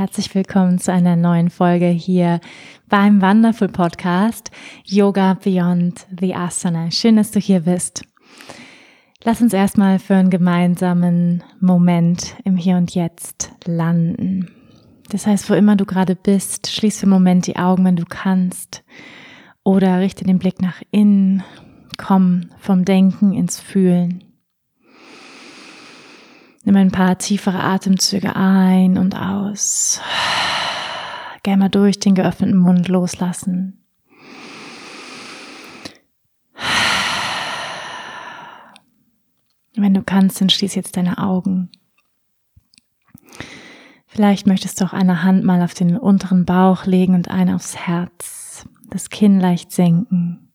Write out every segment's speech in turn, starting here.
Herzlich willkommen zu einer neuen Folge hier beim Wonderful Podcast Yoga Beyond the Asana. Schön, dass du hier bist. Lass uns erstmal für einen gemeinsamen Moment im Hier und Jetzt landen. Das heißt, wo immer du gerade bist, schließ für einen Moment die Augen, wenn du kannst, oder richte den Blick nach innen, komm vom Denken ins Fühlen. Nimm ein paar tiefere Atemzüge ein und aus. Gerne mal durch den geöffneten Mund loslassen. Wenn du kannst, dann schließ jetzt deine Augen. Vielleicht möchtest du auch eine Hand mal auf den unteren Bauch legen und eine aufs Herz, das Kinn leicht senken.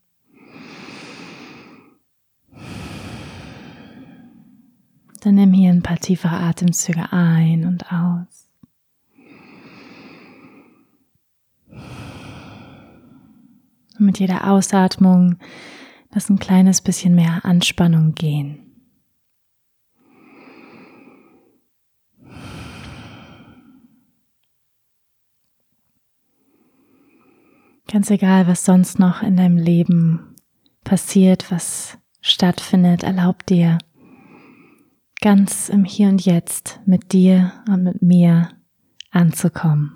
Dann nimm hier ein paar tiefere Atemzüge ein und aus. Und mit jeder Ausatmung lass ein kleines bisschen mehr Anspannung gehen. Ganz egal, was sonst noch in deinem Leben passiert, was stattfindet, erlaub dir ganz im Hier und Jetzt mit dir und mit mir anzukommen.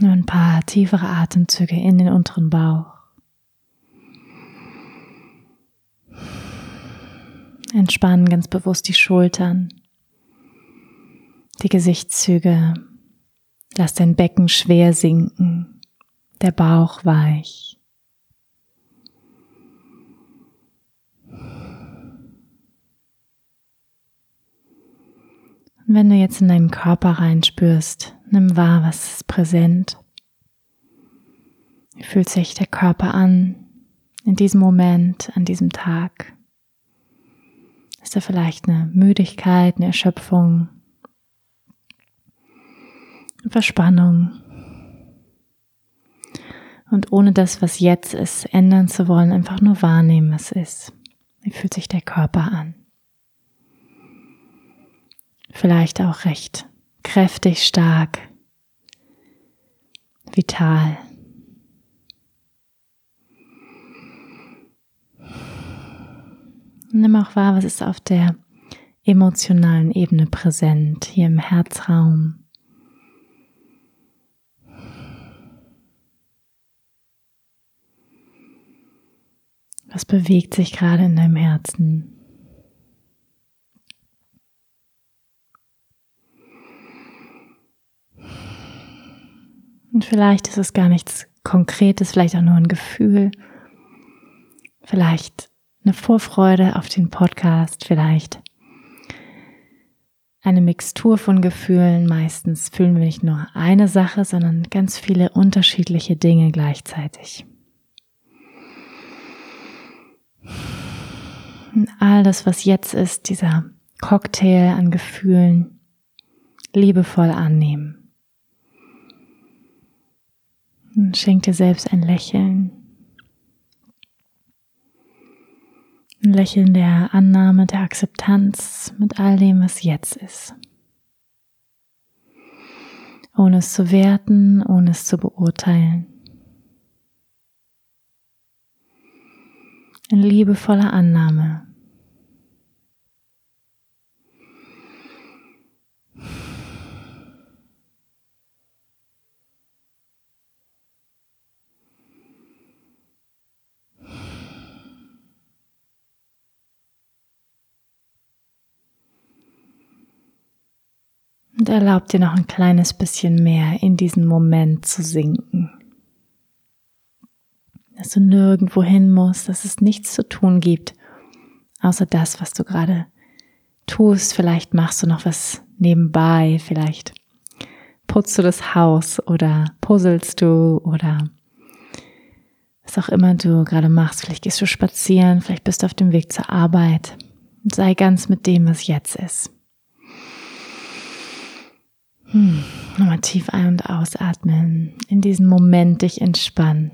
Nur ein paar tiefere Atemzüge in den unteren Bauch. Entspannen ganz bewusst die Schultern, die Gesichtszüge. Lass dein Becken schwer sinken, der Bauch weich. Und wenn du jetzt in deinen Körper reinspürst, nimm wahr, was ist präsent. Wie fühlt sich der Körper an in diesem Moment, an diesem Tag? Ist da vielleicht eine Müdigkeit, eine Erschöpfung, eine Verspannung? Und ohne das, was jetzt ist, ändern zu wollen, einfach nur wahrnehmen, was ist. Wie fühlt sich der Körper an? Vielleicht auch recht kräftig, stark, vital. Nimm auch wahr, was ist auf der emotionalen Ebene präsent, hier im Herzraum. Was bewegt sich gerade in deinem Herzen? Und vielleicht ist es gar nichts Konkretes, vielleicht auch nur ein Gefühl, vielleicht eine Vorfreude auf den Podcast, vielleicht eine Mixtur von Gefühlen. Meistens fühlen wir nicht nur eine Sache, sondern ganz viele unterschiedliche Dinge gleichzeitig. Und all das, was jetzt ist, dieser Cocktail an Gefühlen, liebevoll annehmen. Schenk dir selbst ein Lächeln. Ein Lächeln der Annahme, der Akzeptanz mit all dem, was jetzt ist. Ohne es zu werten, ohne es zu beurteilen. In liebevoller Annahme Und erlaub dir noch ein kleines bisschen mehr in diesen Moment zu sinken. dass du nirgendwo hin musst, dass es nichts zu tun gibt, außer das, was du gerade tust. Vielleicht machst du noch was nebenbei, vielleicht putzt du das Haus oder puzzelst du oder was auch immer du gerade machst. Vielleicht gehst du spazieren, vielleicht bist du auf dem Weg zur Arbeit. Sei ganz mit dem, was jetzt ist. Hm. Nochmal tief ein- und ausatmen. In diesem Moment dich entspannen.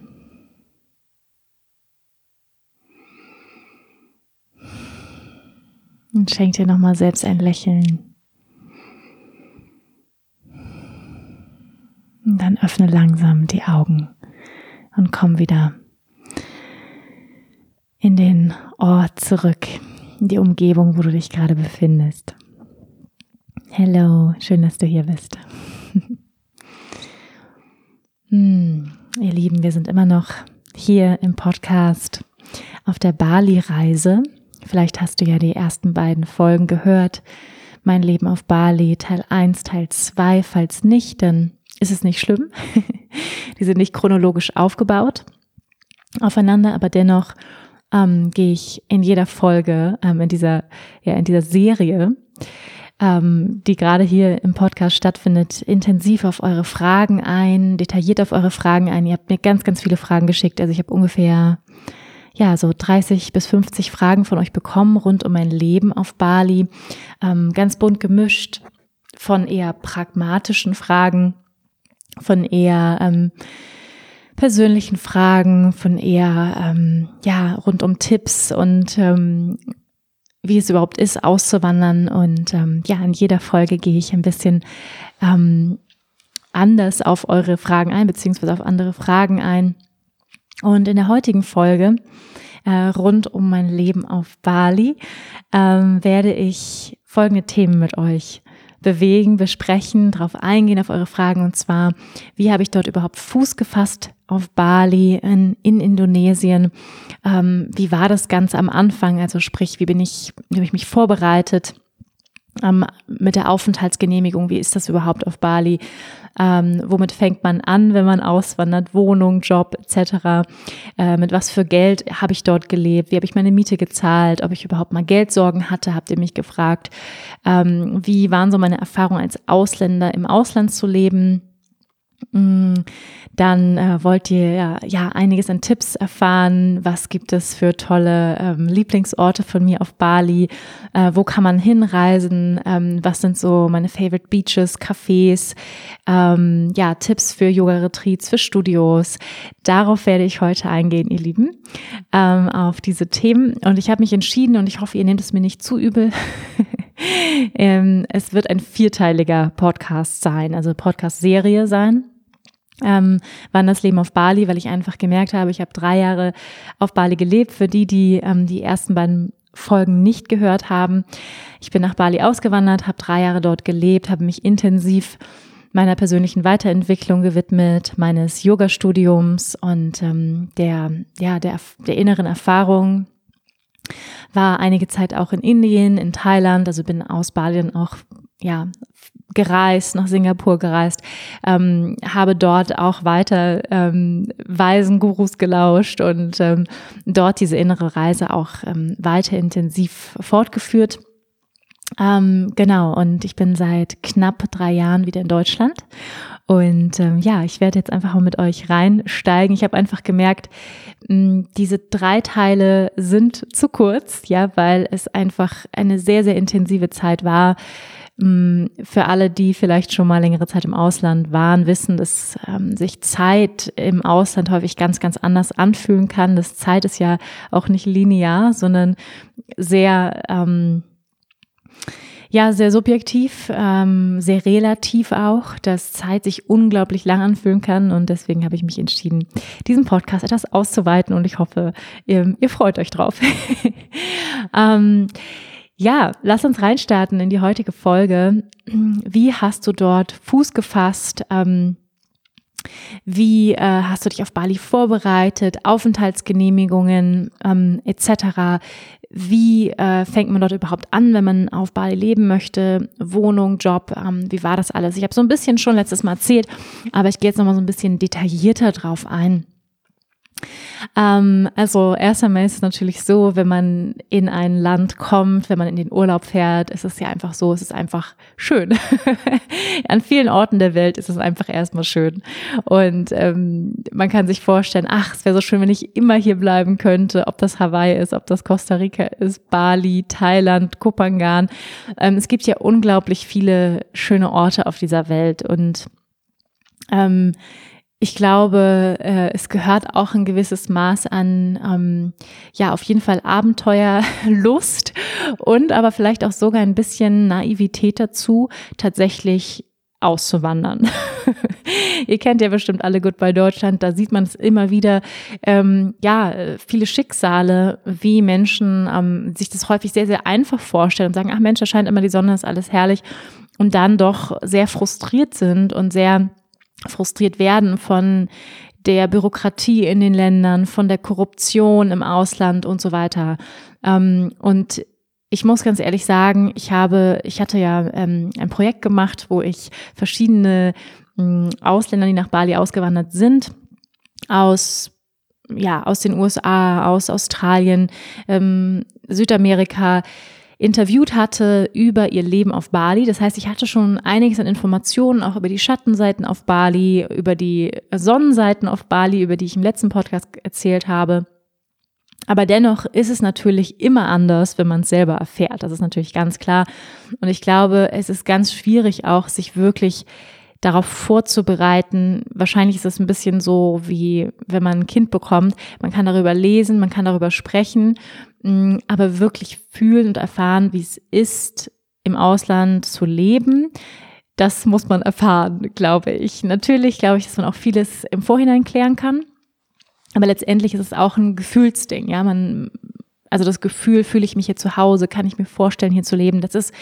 Und schenk dir nochmal selbst ein Lächeln. Und dann öffne langsam die Augen und komm wieder in den Ort zurück, in die Umgebung, wo du dich gerade befindest. Hello, schön, dass du hier bist. hm, ihr Lieben, wir sind immer noch hier im Podcast auf der Bali-Reise. Vielleicht hast du ja die ersten beiden Folgen gehört. Mein Leben auf Bali, Teil 1, Teil 2. Falls nicht, dann ist es nicht schlimm. die sind nicht chronologisch aufgebaut aufeinander, aber dennoch ähm, gehe ich in jeder Folge, ähm, in dieser, ja, in dieser Serie, ähm, die gerade hier im Podcast stattfindet, intensiv auf eure Fragen ein, detailliert auf eure Fragen ein. Ihr habt mir ganz, ganz viele Fragen geschickt. Also ich habe ungefähr ja, so 30 bis 50 Fragen von euch bekommen rund um mein Leben auf Bali. Ähm, ganz bunt gemischt von eher pragmatischen Fragen, von eher ähm, persönlichen Fragen, von eher ähm, ja rund um Tipps und ähm, wie es überhaupt ist, auszuwandern. Und ähm, ja, in jeder Folge gehe ich ein bisschen ähm, anders auf eure Fragen ein, beziehungsweise auf andere Fragen ein. Und in der heutigen Folge äh, rund um mein Leben auf Bali ähm, werde ich folgende Themen mit euch bewegen, besprechen, darauf eingehen, auf eure Fragen. Und zwar, wie habe ich dort überhaupt Fuß gefasst auf Bali, in, in Indonesien? Ähm, wie war das Ganze am Anfang? Also sprich, wie bin ich, wie habe ich mich vorbereitet? Ähm, mit der Aufenthaltsgenehmigung, wie ist das überhaupt auf Bali? Ähm, womit fängt man an, wenn man auswandert? Wohnung, Job etc. Äh, mit was für Geld habe ich dort gelebt? Wie habe ich meine Miete gezahlt? Ob ich überhaupt mal Geldsorgen hatte, habt ihr mich gefragt. Ähm, wie waren so meine Erfahrungen als Ausländer im Ausland zu leben? Mm, dann äh, wollt ihr ja, ja einiges an Tipps erfahren. Was gibt es für tolle ähm, Lieblingsorte von mir auf Bali? Äh, wo kann man hinreisen? Ähm, was sind so meine Favorite Beaches, Cafés? Ähm, ja, Tipps für Yoga-Retreats, für Studios. Darauf werde ich heute eingehen, ihr Lieben, ähm, auf diese Themen. Und ich habe mich entschieden und ich hoffe, ihr nehmt es mir nicht zu übel. Ähm, es wird ein vierteiliger Podcast sein, also Podcast-Serie sein ähm, Leben auf Bali, weil ich einfach gemerkt habe, ich habe drei Jahre auf Bali gelebt. Für die, die ähm, die ersten beiden Folgen nicht gehört haben, ich bin nach Bali ausgewandert, habe drei Jahre dort gelebt, habe mich intensiv meiner persönlichen Weiterentwicklung gewidmet, meines Yoga-Studiums und ähm, der, ja, der, der inneren Erfahrung. War einige Zeit auch in Indien, in Thailand, also bin aus Bali dann auch ja, gereist, nach Singapur gereist, ähm, habe dort auch weiter ähm, weisen Gurus gelauscht und ähm, dort diese innere Reise auch ähm, weiter intensiv fortgeführt. Ähm, genau, und ich bin seit knapp drei Jahren wieder in Deutschland. Und ähm, ja, ich werde jetzt einfach mal mit euch reinsteigen. Ich habe einfach gemerkt, mh, diese drei Teile sind zu kurz, ja, weil es einfach eine sehr, sehr intensive Zeit war für alle, die vielleicht schon mal längere Zeit im Ausland waren, wissen, dass ähm, sich Zeit im Ausland häufig ganz, ganz anders anfühlen kann. Das Zeit ist ja auch nicht linear, sondern sehr, ähm, ja, sehr subjektiv, ähm, sehr relativ auch, dass Zeit sich unglaublich lang anfühlen kann. Und deswegen habe ich mich entschieden, diesen Podcast etwas auszuweiten und ich hoffe, ihr, ihr freut euch drauf. ähm, ja, lass uns reinstarten in die heutige Folge. Wie hast du dort Fuß gefasst? Ähm, wie äh, hast du dich auf Bali vorbereitet? Aufenthaltsgenehmigungen ähm, etc. Wie äh, fängt man dort überhaupt an, wenn man auf Bali leben möchte? Wohnung, Job, ähm, wie war das alles? Ich habe so ein bisschen schon letztes Mal erzählt, aber ich gehe jetzt nochmal so ein bisschen detaillierter drauf ein. Ähm, also erst einmal ist es natürlich so, wenn man in ein Land kommt, wenn man in den Urlaub fährt, ist es ja einfach so, es ist einfach schön. An vielen Orten der Welt ist es einfach erstmal schön. Und ähm, man kann sich vorstellen, ach, es wäre so schön, wenn ich immer hier bleiben könnte, ob das Hawaii ist, ob das Costa Rica ist, Bali, Thailand, Kopangan. Ähm, es gibt ja unglaublich viele schöne Orte auf dieser Welt und ähm, ich glaube, äh, es gehört auch ein gewisses Maß an, ähm, ja, auf jeden Fall Abenteuerlust und aber vielleicht auch sogar ein bisschen Naivität dazu, tatsächlich auszuwandern. Ihr kennt ja bestimmt alle Goodbye Deutschland, da sieht man es immer wieder, ähm, ja, viele Schicksale, wie Menschen ähm, sich das häufig sehr, sehr einfach vorstellen und sagen, ach Mensch, da scheint immer die Sonne, ist alles herrlich und dann doch sehr frustriert sind und sehr frustriert werden von der Bürokratie in den Ländern, von der Korruption im Ausland und so weiter. Ähm, und ich muss ganz ehrlich sagen, ich habe, ich hatte ja ähm, ein Projekt gemacht, wo ich verschiedene ähm, Ausländer, die nach Bali ausgewandert sind, aus ja aus den USA, aus Australien, ähm, Südamerika interviewt hatte über ihr Leben auf Bali. Das heißt, ich hatte schon einiges an Informationen auch über die Schattenseiten auf Bali, über die Sonnenseiten auf Bali, über die ich im letzten Podcast erzählt habe. Aber dennoch ist es natürlich immer anders, wenn man es selber erfährt. Das ist natürlich ganz klar. Und ich glaube, es ist ganz schwierig auch, sich wirklich darauf vorzubereiten. Wahrscheinlich ist es ein bisschen so, wie wenn man ein Kind bekommt. Man kann darüber lesen, man kann darüber sprechen, mm, aber wirklich fühlen und erfahren, wie es ist, im Ausland zu leben. Das muss man erfahren, glaube ich. Natürlich glaube ich, dass man auch vieles im Vorhinein klären kann. Aber letztendlich ist es auch ein Gefühlsding. Ja, man, also das Gefühl, fühle ich mich hier zu Hause, kann ich mir vorstellen, hier zu leben. Das ist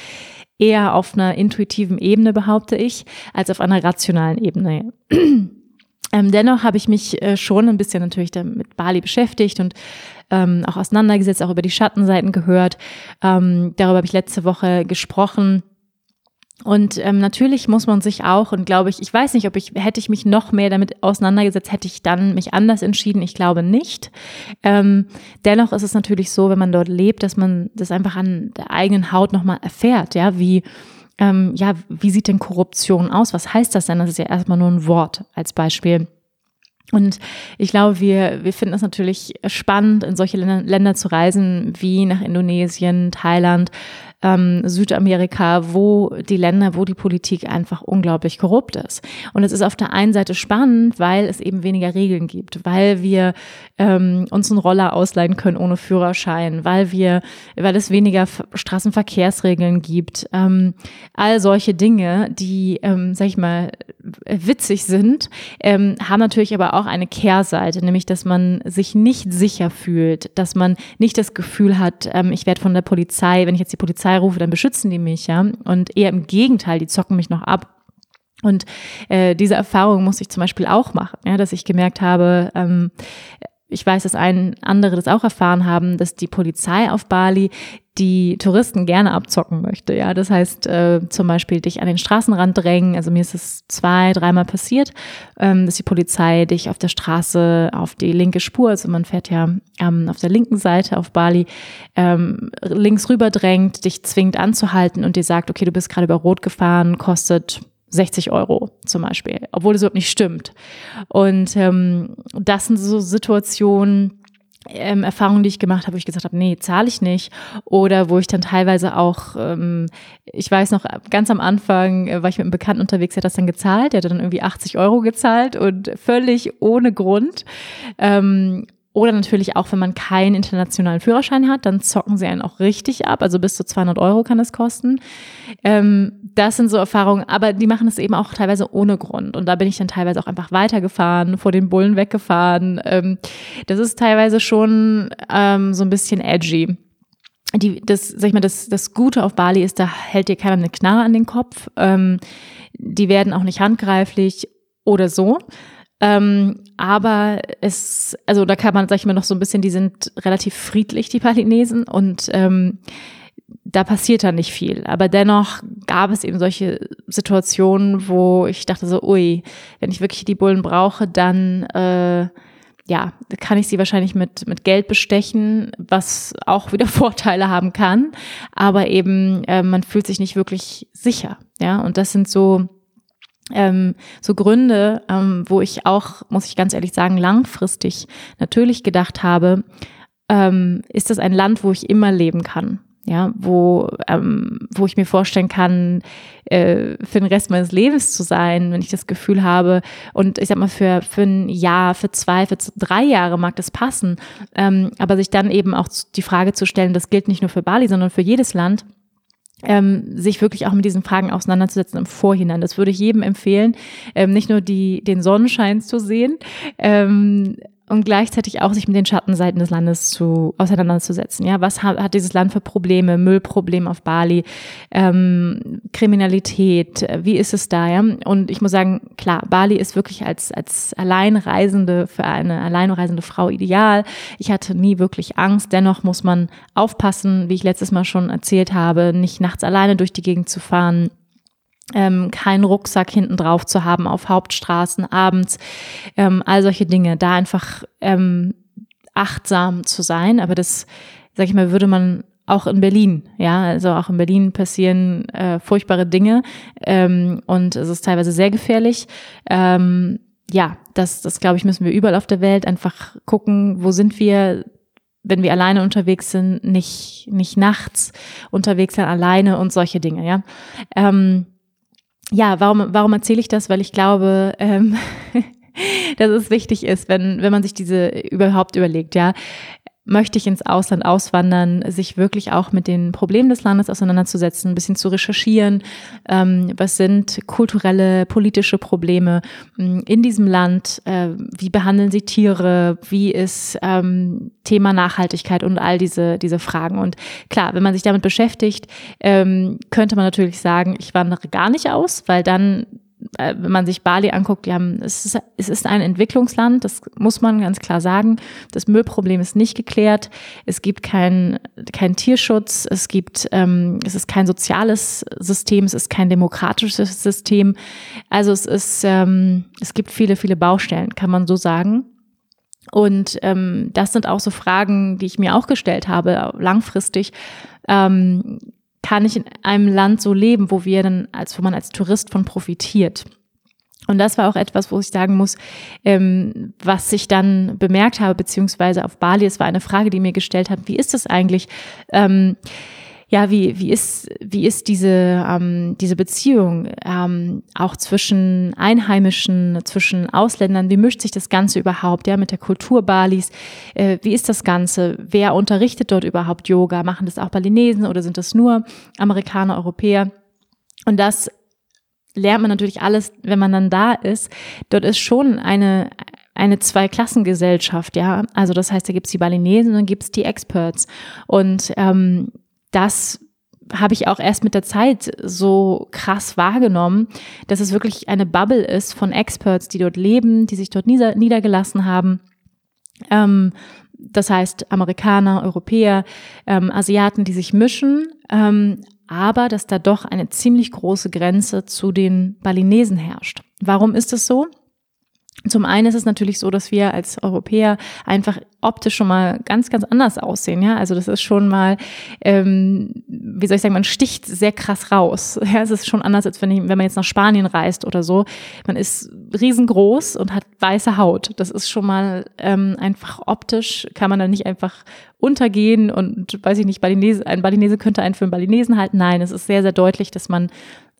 eher auf einer intuitiven Ebene, behaupte ich, als auf einer rationalen Ebene. Ähm, dennoch habe ich mich äh, schon ein bisschen natürlich mit Bali beschäftigt und ähm, auch auseinandergesetzt, auch über die Schattenseiten gehört. Ähm, darüber habe ich letzte Woche gesprochen. Und ähm, natürlich muss man sich auch, und glaube ich, ich weiß nicht, ob ich, hätte ich mich noch mehr damit auseinandergesetzt, hätte ich dann mich anders entschieden. Ich glaube nicht. Ähm, dennoch ist es natürlich so, wenn man dort lebt, dass man das einfach an der eigenen Haut nochmal erfährt, ja, wie, ähm, ja, wie sieht denn Korruption aus? Was heißt das denn? Das ist ja erstmal nur ein Wort als Beispiel. Und ich glaube, wir, wir finden es natürlich spannend, in solche Länder, Länder zu reisen, wie nach Indonesien, Thailand, ähm, Südamerika, wo die Länder, wo die Politik einfach unglaublich korrupt ist. Und es ist auf der einen Seite spannend, weil es eben weniger Regeln gibt, weil wir ähm, uns einen Roller ausleihen können ohne Führerschein, weil wir, weil es weniger Straßenverkehrsregeln gibt. Ähm, all solche Dinge, die, ähm, sag ich mal, witzig sind, ähm, haben natürlich aber auch eine Kehrseite, nämlich dass man sich nicht sicher fühlt, dass man nicht das Gefühl hat, ähm, ich werde von der Polizei, wenn ich jetzt die Polizei rufe, dann beschützen die mich, ja. Und eher im Gegenteil, die zocken mich noch ab. Und äh, diese Erfahrung muss ich zum Beispiel auch machen, ja, dass ich gemerkt habe, ähm, ich weiß, dass ein andere das auch erfahren haben, dass die Polizei auf Bali die Touristen gerne abzocken möchte. Ja, das heißt äh, zum Beispiel dich an den Straßenrand drängen. Also mir ist es zwei, dreimal passiert, ähm, dass die Polizei dich auf der Straße auf die linke Spur, also man fährt ja ähm, auf der linken Seite auf Bali, ähm, links rüber drängt, dich zwingt anzuhalten und dir sagt, okay, du bist gerade über Rot gefahren, kostet 60 Euro zum Beispiel, obwohl das überhaupt nicht stimmt. Und ähm, das sind so Situationen, ähm, Erfahrungen, die ich gemacht habe, wo ich gesagt habe, nee, zahle ich nicht. Oder wo ich dann teilweise auch, ähm, ich weiß noch, ganz am Anfang äh, war ich mit einem Bekannten unterwegs, der hat das dann gezahlt, der hat dann irgendwie 80 Euro gezahlt und völlig ohne Grund. Ähm, oder natürlich auch, wenn man keinen internationalen Führerschein hat, dann zocken sie einen auch richtig ab. Also bis zu 200 Euro kann es kosten. Ähm, das sind so Erfahrungen, aber die machen es eben auch teilweise ohne Grund. Und da bin ich dann teilweise auch einfach weitergefahren, vor den Bullen weggefahren. Ähm, das ist teilweise schon ähm, so ein bisschen edgy. Die, das, sag ich mal, das, das Gute auf Bali ist, da hält dir keiner eine Knarre an den Kopf. Ähm, die werden auch nicht handgreiflich oder so. Ähm, aber es, also da kann man, sag ich mal, noch so ein bisschen, die sind relativ friedlich, die Balinesen, und ähm, da passiert dann nicht viel. Aber dennoch gab es eben solche Situationen, wo ich dachte so, ui, wenn ich wirklich die Bullen brauche, dann äh, ja, kann ich sie wahrscheinlich mit, mit Geld bestechen, was auch wieder Vorteile haben kann. Aber eben, äh, man fühlt sich nicht wirklich sicher. Ja, und das sind so, ähm, so Gründe, ähm, wo ich auch, muss ich ganz ehrlich sagen, langfristig natürlich gedacht habe, ähm, ist das ein Land, wo ich immer leben kann ja, wo, ähm, wo ich mir vorstellen kann, äh, für den Rest meines Lebens zu sein, wenn ich das Gefühl habe. Und ich sag mal, für, für ein Jahr, für zwei, für drei Jahre mag das passen. Ähm, aber sich dann eben auch die Frage zu stellen, das gilt nicht nur für Bali, sondern für jedes Land. Ähm, sich wirklich auch mit diesen Fragen auseinanderzusetzen im Vorhinein. Das würde ich jedem empfehlen, ähm, nicht nur die, den Sonnenschein zu sehen, ähm, und gleichzeitig auch sich mit den Schattenseiten des Landes zu auseinanderzusetzen. Ja, was hat, hat dieses Land für Probleme? Müllproblem auf Bali, ähm, Kriminalität, wie ist es da? Ja? Und ich muss sagen, klar, Bali ist wirklich als als Alleinreisende für eine alleinreisende Frau ideal. Ich hatte nie wirklich Angst. Dennoch muss man aufpassen, wie ich letztes Mal schon erzählt habe, nicht nachts alleine durch die Gegend zu fahren ähm, keinen Rucksack hinten drauf zu haben auf Hauptstraßen abends, ähm, all solche Dinge, da einfach ähm, achtsam zu sein. Aber das, sag ich mal, würde man auch in Berlin, ja, also auch in Berlin passieren äh, furchtbare Dinge ähm, und es ist teilweise sehr gefährlich. Ähm, ja, das, das glaube ich, müssen wir überall auf der Welt einfach gucken, wo sind wir, wenn wir alleine unterwegs sind, nicht, nicht nachts unterwegs sein, alleine und solche Dinge, ja. Ähm, ja, warum, warum erzähle ich das? Weil ich glaube, ähm, dass es wichtig ist, wenn, wenn man sich diese überhaupt überlegt, ja möchte ich ins Ausland auswandern, sich wirklich auch mit den Problemen des Landes auseinanderzusetzen, ein bisschen zu recherchieren, ähm, was sind kulturelle, politische Probleme ähm, in diesem Land, äh, wie behandeln sie Tiere, wie ist ähm, Thema Nachhaltigkeit und all diese, diese Fragen. Und klar, wenn man sich damit beschäftigt, ähm, könnte man natürlich sagen, ich wandere gar nicht aus, weil dann wenn man sich Bali anguckt, die haben, es, ist, es ist ein Entwicklungsland, das muss man ganz klar sagen. Das Müllproblem ist nicht geklärt. Es gibt keinen kein Tierschutz. Es gibt, ähm, es ist kein soziales System. Es ist kein demokratisches System. Also es ist, ähm, es gibt viele, viele Baustellen, kann man so sagen. Und ähm, das sind auch so Fragen, die ich mir auch gestellt habe, langfristig. Ähm, kann ich in einem Land so leben, wo wir dann, als wo man als Tourist von profitiert. Und das war auch etwas, wo ich sagen muss, ähm, was ich dann bemerkt habe, beziehungsweise auf Bali, es war eine Frage, die mir gestellt hat, wie ist es eigentlich? Ähm, ja, wie, wie ist, wie ist diese, ähm, diese Beziehung ähm, auch zwischen Einheimischen, zwischen Ausländern? Wie mischt sich das Ganze überhaupt, ja, mit der Kultur Balis? Äh, wie ist das Ganze? Wer unterrichtet dort überhaupt Yoga? Machen das auch Balinesen oder sind das nur Amerikaner, Europäer? Und das lernt man natürlich alles, wenn man dann da ist. Dort ist schon eine, eine Zweiklassengesellschaft, ja. Also das heißt, da gibt's die Balinesen und dann gibt's die Experts. Und ähm, das habe ich auch erst mit der Zeit so krass wahrgenommen, dass es wirklich eine Bubble ist von Experts, die dort leben, die sich dort nieder niedergelassen haben. Ähm, das heißt Amerikaner, Europäer, ähm, Asiaten, die sich mischen, ähm, aber dass da doch eine ziemlich große Grenze zu den Balinesen herrscht. Warum ist es so? Zum einen ist es natürlich so, dass wir als Europäer einfach optisch schon mal ganz, ganz anders aussehen. Ja, also das ist schon mal, ähm, wie soll ich sagen, man sticht sehr krass raus. Ja, es ist schon anders, als wenn, ich, wenn man jetzt nach Spanien reist oder so. Man ist riesengroß und hat weiße Haut. Das ist schon mal ähm, einfach optisch, kann man da nicht einfach untergehen und weiß ich nicht, Balinese, ein Balinese könnte einen für einen Balinesen halten. Nein, es ist sehr, sehr deutlich, dass man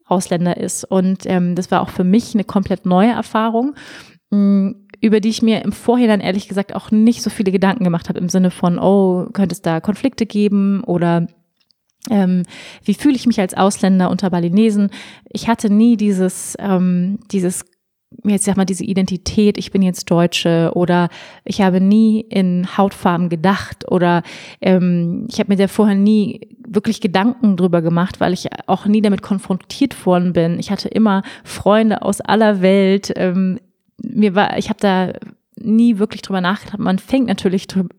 Ausländer ist. Und ähm, das war auch für mich eine komplett neue Erfahrung. Über die ich mir im Vorhinein ehrlich gesagt auch nicht so viele Gedanken gemacht habe im Sinne von, oh, könnte es da Konflikte geben oder ähm, wie fühle ich mich als Ausländer unter Balinesen? Ich hatte nie dieses, ähm, dieses jetzt sag mal diese Identität, ich bin jetzt Deutsche oder ich habe nie in Hautfarben gedacht oder ähm, ich habe mir da vorher nie wirklich Gedanken drüber gemacht, weil ich auch nie damit konfrontiert worden bin. Ich hatte immer Freunde aus aller Welt, ähm, mir war, ich habe da nie wirklich drüber nachgedacht. Man fängt natürlich drüber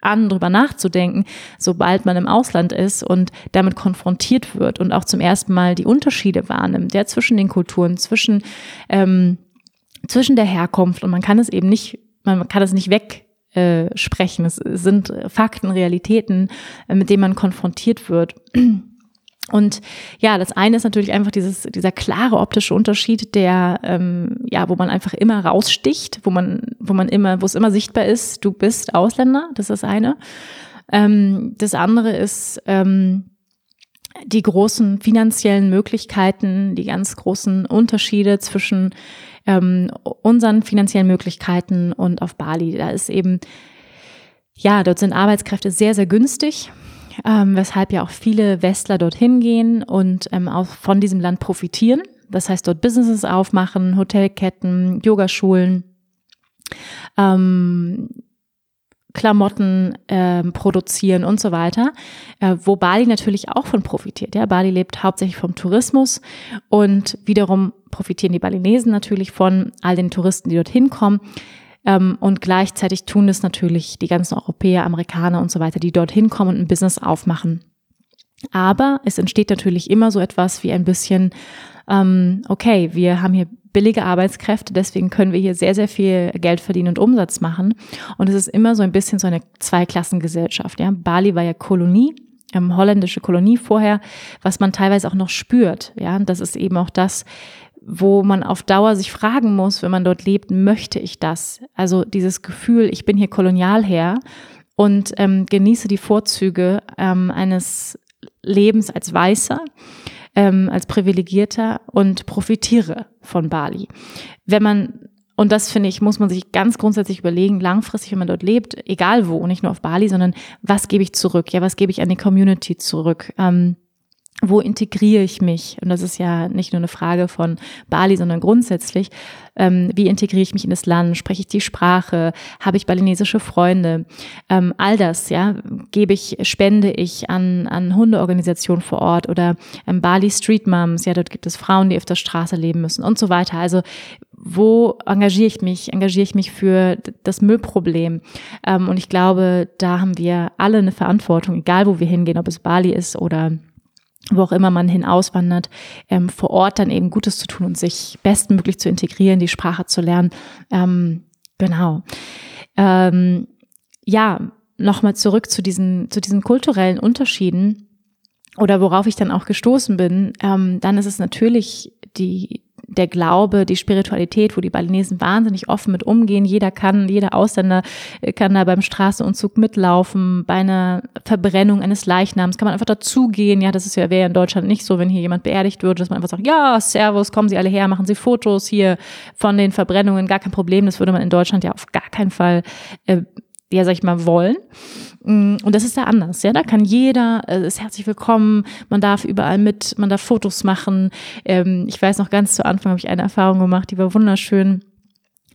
an, drüber nachzudenken, sobald man im Ausland ist und damit konfrontiert wird und auch zum ersten Mal die Unterschiede wahrnimmt, ja, zwischen den Kulturen, zwischen, ähm, zwischen der Herkunft. Und man kann es eben nicht man kann es nicht weg äh, sprechen. Es sind Fakten, Realitäten, äh, mit denen man konfrontiert wird. Und ja, das eine ist natürlich einfach dieses, dieser klare optische Unterschied, der, ähm, ja, wo man einfach immer raussticht, wo man, wo man immer, wo es immer sichtbar ist, du bist Ausländer, das ist das eine. Ähm, das andere ist ähm, die großen finanziellen Möglichkeiten, die ganz großen Unterschiede zwischen ähm, unseren finanziellen Möglichkeiten und auf Bali. Da ist eben, ja, dort sind Arbeitskräfte sehr, sehr günstig. Ähm, weshalb ja auch viele Westler dorthin gehen und ähm, auch von diesem Land profitieren. Das heißt, dort Businesses aufmachen, Hotelketten, Yogaschulen, ähm, Klamotten ähm, produzieren und so weiter, äh, wo Bali natürlich auch von profitiert. Ja, Bali lebt hauptsächlich vom Tourismus und wiederum profitieren die Balinesen natürlich von all den Touristen, die dorthin kommen. Ähm, und gleichzeitig tun es natürlich die ganzen Europäer, Amerikaner und so weiter, die dorthin kommen und ein Business aufmachen. Aber es entsteht natürlich immer so etwas wie ein bisschen, ähm, okay, wir haben hier billige Arbeitskräfte, deswegen können wir hier sehr, sehr viel Geld verdienen und Umsatz machen. Und es ist immer so ein bisschen so eine Zweiklassengesellschaft. Ja? Bali war ja Kolonie, ähm, holländische Kolonie vorher, was man teilweise auch noch spürt. Ja, und das ist eben auch das, wo man auf Dauer sich fragen muss, wenn man dort lebt, möchte ich das? Also dieses Gefühl, ich bin hier Kolonialherr und ähm, genieße die Vorzüge ähm, eines Lebens als Weißer ähm, als Privilegierter und profitiere von Bali. Wenn man und das finde ich, muss man sich ganz grundsätzlich überlegen, langfristig, wenn man dort lebt, egal wo, nicht nur auf Bali, sondern was gebe ich zurück? Ja, was gebe ich an die Community zurück? Ähm, wo integriere ich mich? Und das ist ja nicht nur eine Frage von Bali, sondern grundsätzlich, ähm, wie integriere ich mich in das Land? Spreche ich die Sprache? Habe ich balinesische Freunde? Ähm, all das, ja, gebe ich, spende ich an, an Hundeorganisationen vor Ort oder ähm, Bali Street Moms, ja, dort gibt es Frauen, die auf der Straße leben müssen und so weiter. Also wo engagiere ich mich? Engagiere ich mich für das Müllproblem? Ähm, und ich glaube, da haben wir alle eine Verantwortung, egal wo wir hingehen, ob es Bali ist oder wo auch immer man hinauswandert, ähm, vor Ort dann eben Gutes zu tun und sich bestmöglich zu integrieren, die Sprache zu lernen. Ähm, genau. Ähm, ja, nochmal zurück zu diesen, zu diesen kulturellen Unterschieden oder worauf ich dann auch gestoßen bin, ähm, dann ist es natürlich die, der Glaube, die Spiritualität, wo die Balinesen wahnsinnig offen mit umgehen. Jeder kann, jeder Ausländer äh, kann da beim Straßenumzug mitlaufen. Bei einer Verbrennung eines Leichnams kann man einfach dazugehen. Ja, das ist ja, wäre in Deutschland nicht so, wenn hier jemand beerdigt würde, dass man einfach sagt, ja, Servus, kommen Sie alle her, machen Sie Fotos hier von den Verbrennungen, gar kein Problem. Das würde man in Deutschland ja auf gar keinen Fall äh, ja, sag ich mal, wollen. Mm, und das ist da anders, ja. Da kann jeder, äh, ist herzlich willkommen, man darf überall mit, man darf Fotos machen. Ähm, ich weiß noch ganz zu Anfang habe ich eine Erfahrung gemacht, die war wunderschön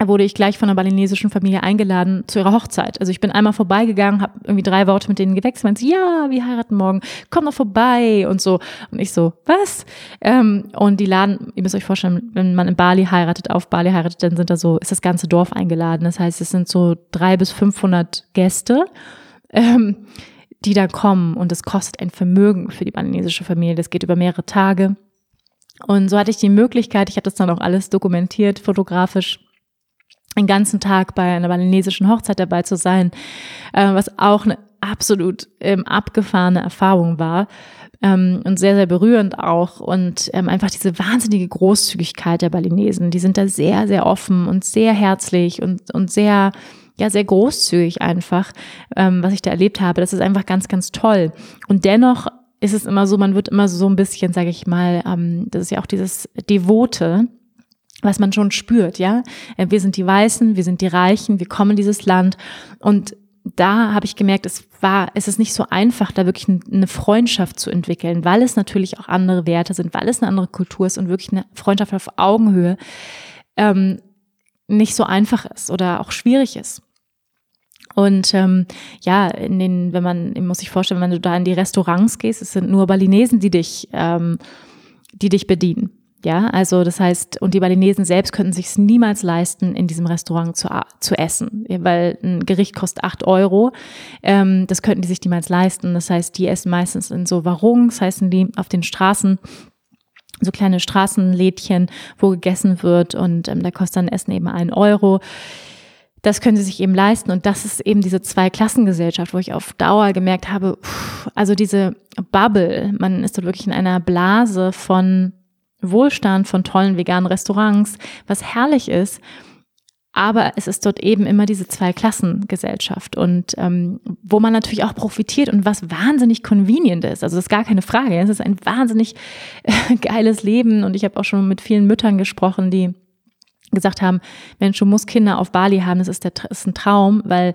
wurde ich gleich von einer balinesischen Familie eingeladen zu ihrer Hochzeit. Also ich bin einmal vorbeigegangen, habe irgendwie drei Worte mit denen gewechselt, meinte, ja, wir heiraten morgen, komm doch vorbei und so. Und ich so, was? Ähm, und die laden, ihr müsst euch vorstellen, wenn man in Bali heiratet, auf Bali heiratet, dann sind da so, ist das ganze Dorf eingeladen. Das heißt, es sind so drei bis 500 Gäste. Ähm, die da kommen und es kostet ein Vermögen für die balinesische Familie. Das geht über mehrere Tage. Und so hatte ich die Möglichkeit, ich habe das dann auch alles dokumentiert, fotografisch, den ganzen Tag bei einer balinesischen Hochzeit dabei zu sein, äh, was auch eine absolut ähm, abgefahrene Erfahrung war ähm, und sehr, sehr berührend auch und ähm, einfach diese wahnsinnige Großzügigkeit der Balinesen. Die sind da sehr, sehr offen und sehr herzlich und, und sehr, ja, sehr großzügig einfach, ähm, was ich da erlebt habe. Das ist einfach ganz, ganz toll. Und dennoch ist es immer so, man wird immer so ein bisschen, sage ich mal, ähm, das ist ja auch dieses Devote, was man schon spürt, ja. Äh, wir sind die Weißen, wir sind die Reichen, wir kommen in dieses Land und da habe ich gemerkt, es war, es ist nicht so einfach, da wirklich eine Freundschaft zu entwickeln, weil es natürlich auch andere Werte sind, weil es eine andere Kultur ist und wirklich eine Freundschaft auf Augenhöhe ähm, nicht so einfach ist oder auch schwierig ist. Und ähm, ja, in den, wenn man, muss sich vorstellen, wenn du da in die Restaurants gehst, es sind nur Balinesen, die dich, ähm, die dich bedienen. Ja, also das heißt, und die Balinesen selbst könnten sich es niemals leisten, in diesem Restaurant zu, zu essen, weil ein Gericht kostet acht Euro. Ähm, das könnten die sich niemals leisten. Das heißt, die essen meistens in so Warungs, heißen die auf den Straßen so kleine Straßenlädchen, wo gegessen wird und ähm, da kostet dann Essen eben ein Euro. das können sie sich eben leisten. Und das ist eben diese Zweiklassengesellschaft, wo ich auf Dauer gemerkt habe, also diese Bubble, man ist dort wirklich in einer Blase von Wohlstand, von tollen veganen Restaurants, was herrlich ist. Aber es ist dort eben immer diese Zweiklassengesellschaft und ähm, wo man natürlich auch profitiert und was wahnsinnig convenient ist. Also das ist gar keine Frage. Es ist ein wahnsinnig äh, geiles Leben und ich habe auch schon mit vielen Müttern gesprochen, die gesagt haben, Mensch, du musst Kinder auf Bali haben, das ist, der, das ist ein Traum, weil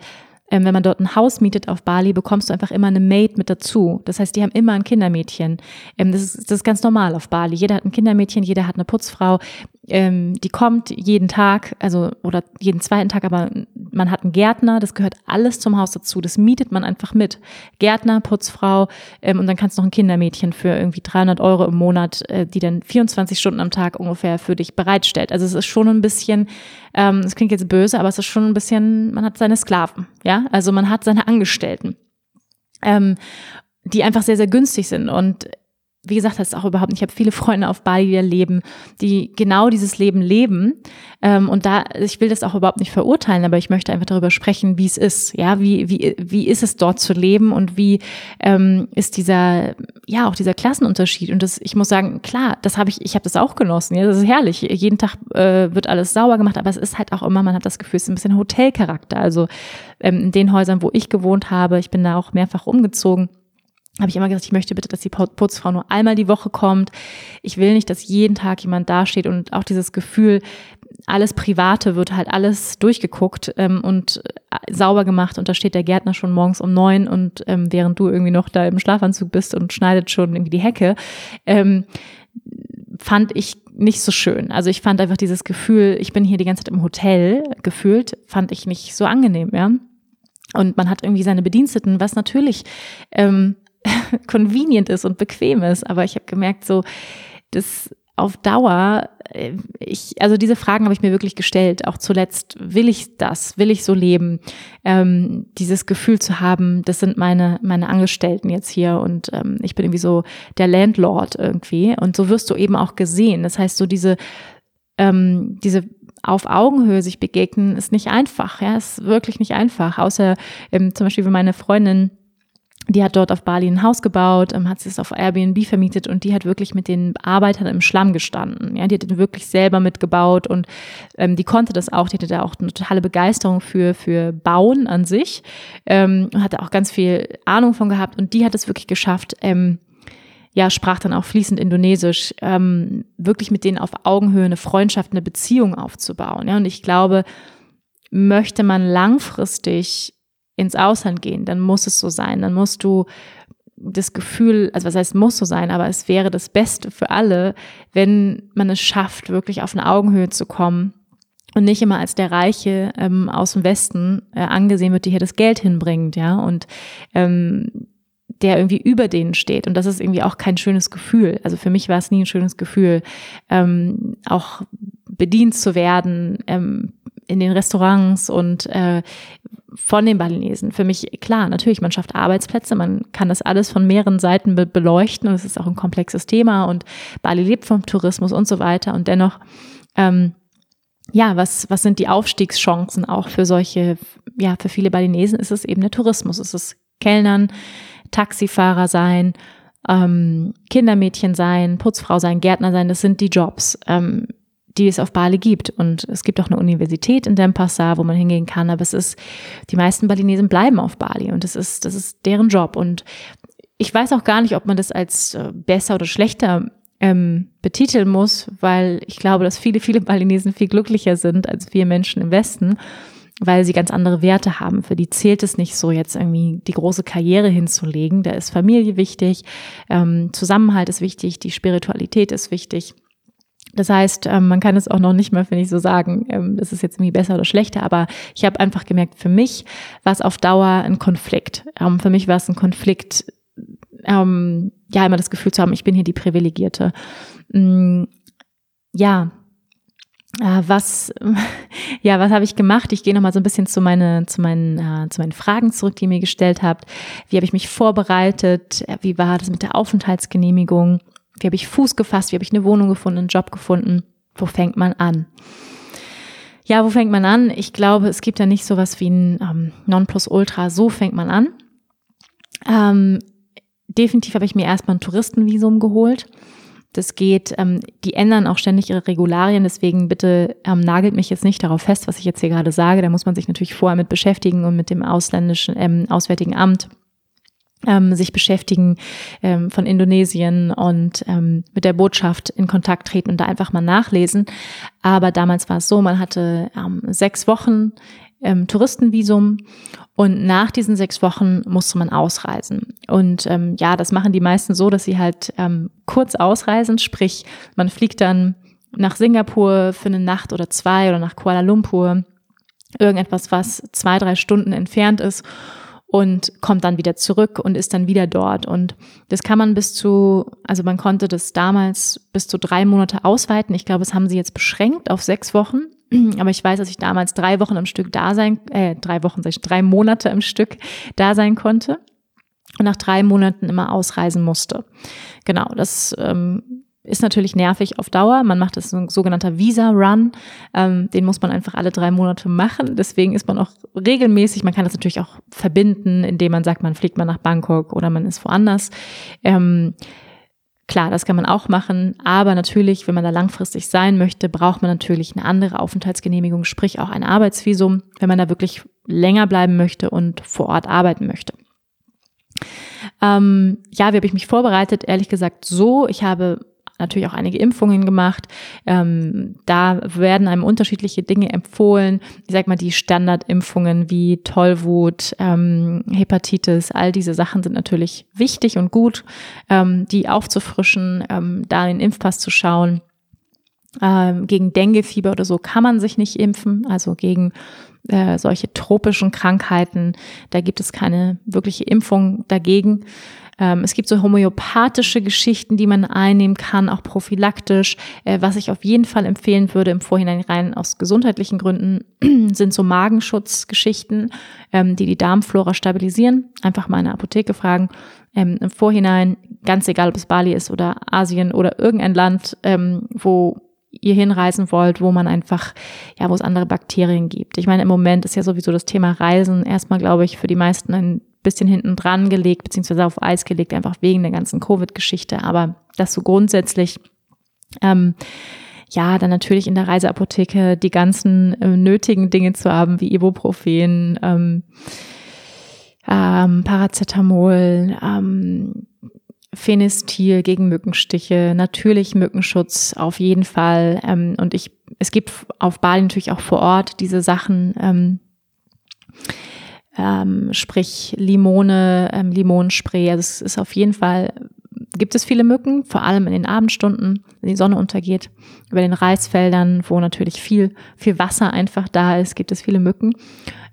ähm, wenn man dort ein Haus mietet auf Bali, bekommst du einfach immer eine Maid mit dazu. Das heißt, die haben immer ein Kindermädchen. Ähm, das, ist, das ist ganz normal auf Bali. Jeder hat ein Kindermädchen, jeder hat eine Putzfrau. Ähm, die kommt jeden Tag, also oder jeden zweiten Tag, aber man hat einen Gärtner, das gehört alles zum Haus dazu. Das mietet man einfach mit. Gärtner, Putzfrau ähm, und dann kannst du noch ein Kindermädchen für irgendwie 300 Euro im Monat, äh, die dann 24 Stunden am Tag ungefähr für dich bereitstellt. Also es ist schon ein bisschen, ähm, es klingt jetzt böse, aber es ist schon ein bisschen, man hat seine Sklaven, ja, also man hat seine Angestellten. Ähm, die einfach sehr, sehr günstig sind. Und wie gesagt, das ist auch überhaupt nicht. Ich habe viele Freunde auf Bali, die leben, die genau dieses Leben leben. Ähm, und da, ich will das auch überhaupt nicht verurteilen, aber ich möchte einfach darüber sprechen, wie es ist. Ja, wie, wie, wie ist es dort zu leben und wie ähm, ist dieser, ja, auch dieser Klassenunterschied. Und das, ich muss sagen, klar, das habe ich, ich habe das auch genossen. Ja, das ist herrlich. Jeden Tag äh, wird alles sauber gemacht, aber es ist halt auch immer, man hat das Gefühl, es ist ein bisschen Hotelcharakter. Also ähm, in den Häusern, wo ich gewohnt habe, ich bin da auch mehrfach umgezogen habe ich immer gesagt, ich möchte bitte, dass die Putzfrau nur einmal die Woche kommt. Ich will nicht, dass jeden Tag jemand dasteht und auch dieses Gefühl, alles Private wird halt alles durchgeguckt ähm, und äh, sauber gemacht und da steht der Gärtner schon morgens um neun und ähm, während du irgendwie noch da im Schlafanzug bist und schneidet schon irgendwie die Hecke, ähm, fand ich nicht so schön. Also ich fand einfach dieses Gefühl, ich bin hier die ganze Zeit im Hotel gefühlt, fand ich nicht so angenehm, ja. Und man hat irgendwie seine Bediensteten, was natürlich ähm, convenient ist und bequem ist. Aber ich habe gemerkt, so, das auf Dauer, äh, ich, also diese Fragen habe ich mir wirklich gestellt. Auch zuletzt, will ich das? Will ich so leben? Ähm, dieses Gefühl zu haben, das sind meine, meine Angestellten jetzt hier und ähm, ich bin irgendwie so der Landlord irgendwie. Und so wirst du eben auch gesehen. Das heißt, so diese, ähm, diese auf Augenhöhe sich begegnen, ist nicht einfach. Ja, ist wirklich nicht einfach. Außer ähm, zum Beispiel, wenn meine Freundin die hat dort auf Bali ein Haus gebaut, ähm, hat es auf Airbnb vermietet und die hat wirklich mit den Arbeitern im Schlamm gestanden. Ja, die hat wirklich selber mitgebaut und ähm, die konnte das auch. Die hatte da auch eine totale Begeisterung für für Bauen an sich ähm, und hatte auch ganz viel Ahnung von gehabt und die hat es wirklich geschafft. Ähm, ja, sprach dann auch fließend Indonesisch, ähm, wirklich mit denen auf Augenhöhe eine Freundschaft, eine Beziehung aufzubauen. Ja, und ich glaube, möchte man langfristig ins Ausland gehen, dann muss es so sein. Dann musst du das Gefühl, also was heißt muss so sein, aber es wäre das Beste für alle, wenn man es schafft, wirklich auf eine Augenhöhe zu kommen und nicht immer als der Reiche ähm, aus dem Westen äh, angesehen wird, der hier das Geld hinbringt, ja, und ähm, der irgendwie über denen steht. Und das ist irgendwie auch kein schönes Gefühl. Also für mich war es nie ein schönes Gefühl, ähm, auch bedient zu werden ähm, in den Restaurants und äh, von den Balinesen. Für mich klar, natürlich, man schafft Arbeitsplätze, man kann das alles von mehreren Seiten be beleuchten und es ist auch ein komplexes Thema und Bali lebt vom Tourismus und so weiter und dennoch, ähm, ja, was, was sind die Aufstiegschancen auch für solche, ja, für viele Balinesen ist es eben der Tourismus, es ist Kellnern, Taxifahrer sein, ähm, Kindermädchen sein, Putzfrau sein, Gärtner sein, das sind die Jobs. Ähm, die es auf Bali gibt. Und es gibt auch eine Universität in Denpasar, wo man hingehen kann. Aber es ist, die meisten Balinesen bleiben auf Bali und das ist, das ist deren Job. Und ich weiß auch gar nicht, ob man das als äh, besser oder schlechter ähm, betiteln muss, weil ich glaube, dass viele, viele Balinesen viel glücklicher sind als wir Menschen im Westen, weil sie ganz andere Werte haben. Für die zählt es nicht so, jetzt irgendwie die große Karriere hinzulegen. Da ist Familie wichtig, ähm, Zusammenhalt ist wichtig, die Spiritualität ist wichtig. Das heißt, ähm, man kann es auch noch nicht mal, finde ich, so sagen, ähm, das ist jetzt irgendwie besser oder schlechter, aber ich habe einfach gemerkt, für mich war es auf Dauer ein Konflikt. Ähm, für mich war es ein Konflikt, ja, immer das Gefühl zu haben, ich bin hier die Privilegierte. Mm, ja, äh, was, ja, was habe ich gemacht? Ich gehe nochmal so ein bisschen zu, meine, zu, meinen, äh, zu meinen Fragen zurück, die ihr mir gestellt habt. Wie habe ich mich vorbereitet? Wie war das mit der Aufenthaltsgenehmigung? Wie habe ich Fuß gefasst? Wie habe ich eine Wohnung gefunden, einen Job gefunden? Wo fängt man an? Ja, wo fängt man an? Ich glaube, es gibt ja nicht sowas wie ein ähm, Nonplusultra. So fängt man an. Ähm, definitiv habe ich mir erstmal ein Touristenvisum geholt. Das geht, ähm, die ändern auch ständig ihre Regularien, deswegen bitte ähm, nagelt mich jetzt nicht darauf fest, was ich jetzt hier gerade sage. Da muss man sich natürlich vorher mit beschäftigen und mit dem ausländischen, ähm, Auswärtigen Amt ähm, sich beschäftigen ähm, von Indonesien und ähm, mit der Botschaft in Kontakt treten und da einfach mal nachlesen. Aber damals war es so, man hatte ähm, sechs Wochen ähm, Touristenvisum und nach diesen sechs Wochen musste man ausreisen. Und ähm, ja, das machen die meisten so, dass sie halt ähm, kurz ausreisen, sprich man fliegt dann nach Singapur für eine Nacht oder zwei oder nach Kuala Lumpur, irgendetwas, was zwei, drei Stunden entfernt ist und kommt dann wieder zurück und ist dann wieder dort. Und das kann man bis zu, also man konnte das damals bis zu drei Monate ausweiten. Ich glaube, das haben sie jetzt beschränkt auf sechs Wochen. Aber ich weiß, dass ich damals drei Wochen am Stück da sein, äh, drei Wochen, drei Monate am Stück da sein konnte und nach drei Monaten immer ausreisen musste. Genau, das ähm, ist natürlich nervig auf Dauer. Man macht das ein sogenannter Visa-Run. Ähm, den muss man einfach alle drei Monate machen. Deswegen ist man auch regelmäßig, man kann das natürlich auch verbinden, indem man sagt, man fliegt mal nach Bangkok oder man ist woanders. Ähm, klar, das kann man auch machen. Aber natürlich, wenn man da langfristig sein möchte, braucht man natürlich eine andere Aufenthaltsgenehmigung, sprich auch ein Arbeitsvisum, wenn man da wirklich länger bleiben möchte und vor Ort arbeiten möchte. Ähm, ja, wie habe ich mich vorbereitet? Ehrlich gesagt so. Ich habe natürlich auch einige Impfungen gemacht. Ähm, da werden einem unterschiedliche Dinge empfohlen. Ich sag mal, die Standardimpfungen wie Tollwut, ähm, Hepatitis, all diese Sachen sind natürlich wichtig und gut, ähm, die aufzufrischen, ähm, da in den Impfpass zu schauen. Ähm, gegen Denguefieber oder so kann man sich nicht impfen, also gegen äh, solche tropischen Krankheiten, da gibt es keine wirkliche Impfung dagegen. Ähm, es gibt so homöopathische Geschichten, die man einnehmen kann, auch prophylaktisch. Äh, was ich auf jeden Fall empfehlen würde im Vorhinein rein aus gesundheitlichen Gründen, sind so Magenschutzgeschichten, ähm, die die Darmflora stabilisieren. Einfach mal in der Apotheke fragen. Ähm, Im Vorhinein, ganz egal, ob es Bali ist oder Asien oder irgendein Land, ähm, wo ihr hinreisen wollt, wo man einfach, ja, wo es andere Bakterien gibt. Ich meine, im Moment ist ja sowieso das Thema Reisen erstmal, glaube ich, für die meisten ein bisschen hinten dran gelegt, beziehungsweise auf Eis gelegt, einfach wegen der ganzen Covid-Geschichte. Aber das so grundsätzlich, ähm, ja, dann natürlich in der Reiseapotheke die ganzen äh, nötigen Dinge zu haben, wie Ibuprofen, ähm, ähm, Paracetamol, ähm, Phenestil gegen Mückenstiche, natürlich Mückenschutz auf jeden Fall. Ähm, und ich, es gibt auf Bali natürlich auch vor Ort diese Sachen, ähm, ähm, sprich Limone, ähm, Limonenspray. Also es ist auf jeden Fall, gibt es viele Mücken, vor allem in den Abendstunden, wenn die Sonne untergeht. Über den Reisfeldern, wo natürlich viel, viel Wasser einfach da ist, gibt es viele Mücken.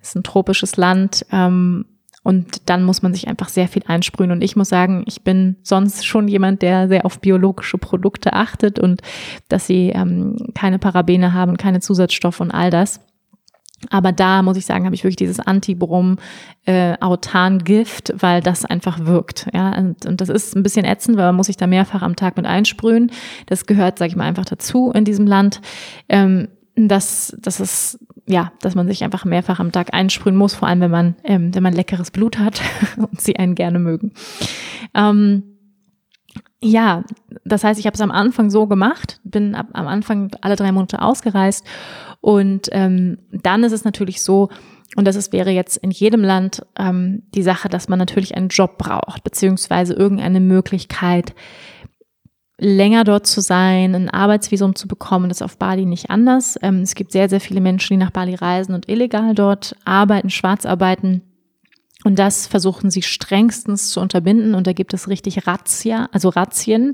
Es ist ein tropisches Land. Ähm, und dann muss man sich einfach sehr viel einsprühen. Und ich muss sagen, ich bin sonst schon jemand, der sehr auf biologische Produkte achtet und dass sie ähm, keine Parabene haben, keine Zusatzstoffe und all das. Aber da muss ich sagen, habe ich wirklich dieses Antibrom äh, autan Gift, weil das einfach wirkt. Ja, und, und das ist ein bisschen ätzend, weil man muss sich da mehrfach am Tag mit einsprühen. Das gehört, sage ich mal, einfach dazu in diesem Land. Ähm, dass, dass es ja, dass man sich einfach mehrfach am Tag einsprühen muss, vor allem wenn man ähm, wenn man leckeres Blut hat und sie einen gerne mögen. Ähm, ja, das heißt, ich habe es am Anfang so gemacht, bin ab, am Anfang alle drei Monate ausgereist und ähm, dann ist es natürlich so, und das ist, wäre jetzt in jedem Land ähm, die Sache, dass man natürlich einen Job braucht, beziehungsweise irgendeine Möglichkeit, länger dort zu sein, ein Arbeitsvisum zu bekommen. Das ist auf Bali nicht anders. Ähm, es gibt sehr, sehr viele Menschen, die nach Bali reisen und illegal dort arbeiten, schwarz arbeiten. Und das versuchen sie strengstens zu unterbinden. Und da gibt es richtig Razzia, also Razzien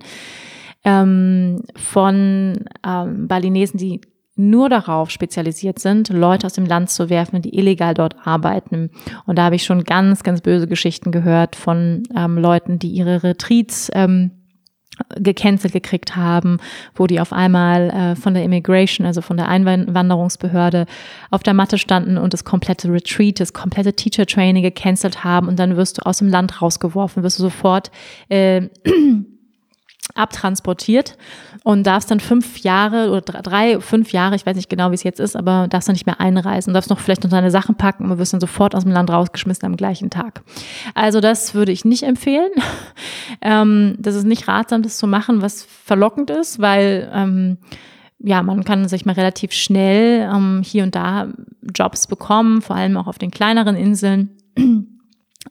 ähm, von ähm, Balinesen, die nur darauf spezialisiert sind, Leute aus dem Land zu werfen, die illegal dort arbeiten. Und da habe ich schon ganz, ganz böse Geschichten gehört von ähm, Leuten, die ihre Retreats ähm, gecancelt gekriegt haben, wo die auf einmal äh, von der Immigration, also von der Einwanderungsbehörde auf der Matte standen und das komplette Retreat, das komplette Teacher Training gecancelt haben. Und dann wirst du aus dem Land rausgeworfen, wirst du sofort äh, abtransportiert und darfst dann fünf Jahre oder drei, fünf Jahre, ich weiß nicht genau, wie es jetzt ist, aber darfst dann nicht mehr einreisen, darfst noch vielleicht noch deine Sachen packen und wirst dann sofort aus dem Land rausgeschmissen am gleichen Tag. Also das würde ich nicht empfehlen. ähm, das ist nicht ratsam, das zu machen, was verlockend ist, weil ähm, ja, man kann sich mal relativ schnell ähm, hier und da Jobs bekommen, vor allem auch auf den kleineren Inseln.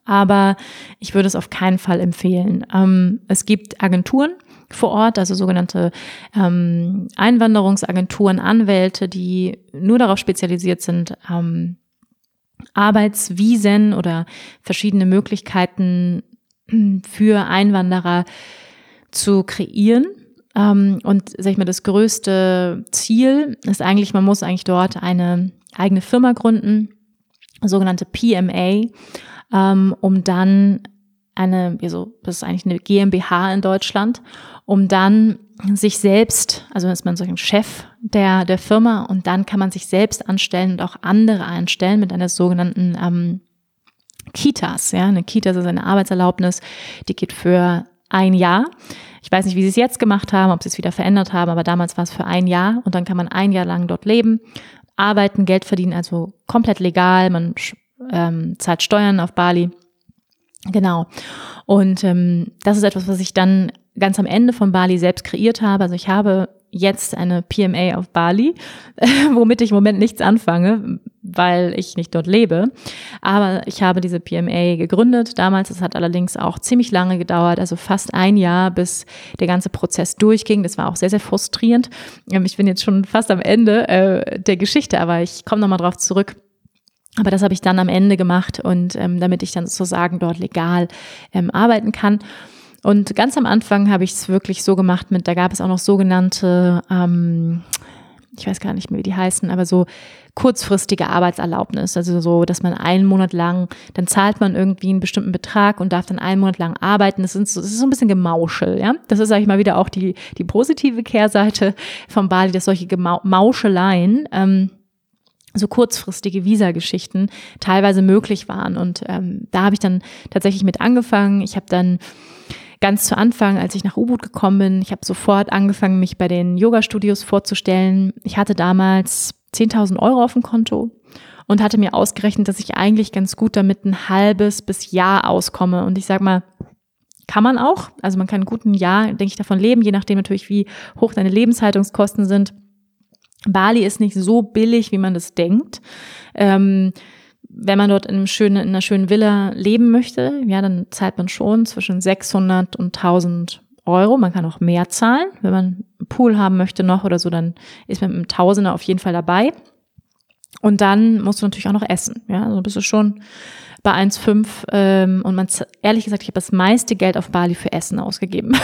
Aber ich würde es auf keinen Fall empfehlen. Ähm, es gibt Agenturen, vor Ort, also sogenannte ähm, Einwanderungsagenturen, Anwälte, die nur darauf spezialisiert sind, ähm, Arbeitsvisen oder verschiedene Möglichkeiten für Einwanderer zu kreieren. Ähm, und sag ich mal, das größte Ziel ist eigentlich, man muss eigentlich dort eine eigene Firma gründen, sogenannte PMA, ähm, um dann eine, also das ist eigentlich eine GmbH in Deutschland, um dann sich selbst, also ist man so ein Chef der, der Firma und dann kann man sich selbst anstellen und auch andere einstellen mit einer sogenannten ähm, Kitas. Ja, eine Kita ist eine Arbeitserlaubnis, die geht für ein Jahr. Ich weiß nicht, wie sie es jetzt gemacht haben, ob sie es wieder verändert haben, aber damals war es für ein Jahr und dann kann man ein Jahr lang dort leben, arbeiten, Geld verdienen, also komplett legal. Man ähm, zahlt Steuern auf Bali. Genau. Und ähm, das ist etwas, was ich dann ganz am Ende von Bali selbst kreiert habe. Also ich habe jetzt eine PMA auf Bali, womit ich im Moment nichts anfange, weil ich nicht dort lebe. Aber ich habe diese PMA gegründet damals. Es hat allerdings auch ziemlich lange gedauert, also fast ein Jahr, bis der ganze Prozess durchging. Das war auch sehr, sehr frustrierend. Ähm, ich bin jetzt schon fast am Ende äh, der Geschichte, aber ich komme nochmal drauf zurück. Aber das habe ich dann am Ende gemacht und ähm, damit ich dann sozusagen dort legal ähm, arbeiten kann. Und ganz am Anfang habe ich es wirklich so gemacht mit, da gab es auch noch sogenannte, ähm, ich weiß gar nicht mehr, wie die heißen, aber so kurzfristige Arbeitserlaubnis. Also so, dass man einen Monat lang, dann zahlt man irgendwie einen bestimmten Betrag und darf dann einen Monat lang arbeiten. Das, sind so, das ist so ein bisschen Gemauschel, ja. Das ist, sage ich mal, wieder auch die, die positive Kehrseite von Bali, dass solche Gemauscheleien, ähm, so kurzfristige Visa-Geschichten teilweise möglich waren. Und ähm, da habe ich dann tatsächlich mit angefangen. Ich habe dann ganz zu Anfang, als ich nach U-Boot gekommen bin, ich habe sofort angefangen, mich bei den Yoga-Studios vorzustellen. Ich hatte damals 10.000 Euro auf dem Konto und hatte mir ausgerechnet, dass ich eigentlich ganz gut damit ein halbes bis Jahr auskomme. Und ich sag mal, kann man auch. Also man kann ein guten Jahr, denke ich, davon leben, je nachdem natürlich, wie hoch deine Lebenshaltungskosten sind. Bali ist nicht so billig, wie man das denkt. Ähm, wenn man dort in, einem schönen, in einer schönen Villa leben möchte, ja, dann zahlt man schon zwischen 600 und 1000 Euro. Man kann auch mehr zahlen. Wenn man einen Pool haben möchte noch oder so, dann ist man mit einem Tausender auf jeden Fall dabei. Und dann musst du natürlich auch noch essen. Ja, also bist du schon bei 1,5 ähm, und man ehrlich gesagt, ich habe das meiste Geld auf Bali für Essen ausgegeben,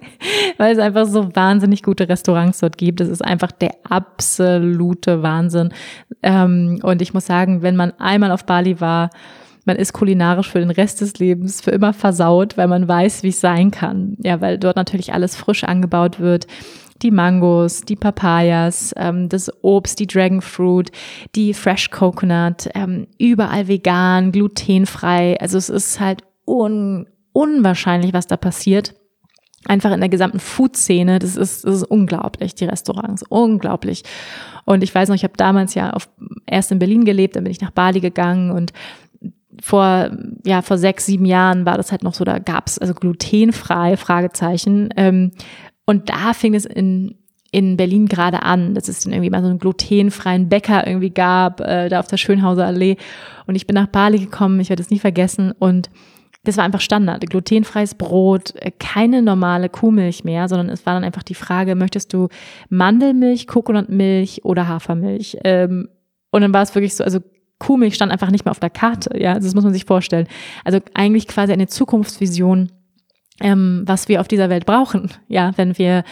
weil es einfach so wahnsinnig gute Restaurants dort gibt. Das ist einfach der absolute Wahnsinn. Ähm, und ich muss sagen, wenn man einmal auf Bali war, man ist kulinarisch für den Rest des Lebens für immer versaut, weil man weiß, wie es sein kann. Ja, weil dort natürlich alles frisch angebaut wird die Mangos, die Papayas, ähm, das Obst, die Dragonfruit, die Fresh Coconut, ähm, überall vegan, glutenfrei. Also es ist halt un unwahrscheinlich, was da passiert. Einfach in der gesamten Food-Szene, das ist, das ist unglaublich, die Restaurants, unglaublich. Und ich weiß noch, ich habe damals ja auf, erst in Berlin gelebt, dann bin ich nach Bali gegangen und vor ja vor sechs sieben Jahren war das halt noch so da gab's also glutenfrei Fragezeichen ähm, und da fing es in, in Berlin gerade an, dass es dann irgendwie mal so einen glutenfreien Bäcker irgendwie gab, äh, da auf der Schönhauser Allee. Und ich bin nach Bali gekommen, ich werde es nie vergessen. Und das war einfach Standard. Glutenfreies Brot, äh, keine normale Kuhmilch mehr, sondern es war dann einfach die Frage, möchtest du Mandelmilch, Kokonatmilch oder Hafermilch? Ähm, und dann war es wirklich so, also Kuhmilch stand einfach nicht mehr auf der Karte. Ja, also das muss man sich vorstellen. Also eigentlich quasi eine Zukunftsvision ähm, was wir auf dieser Welt brauchen, ja, wenn wir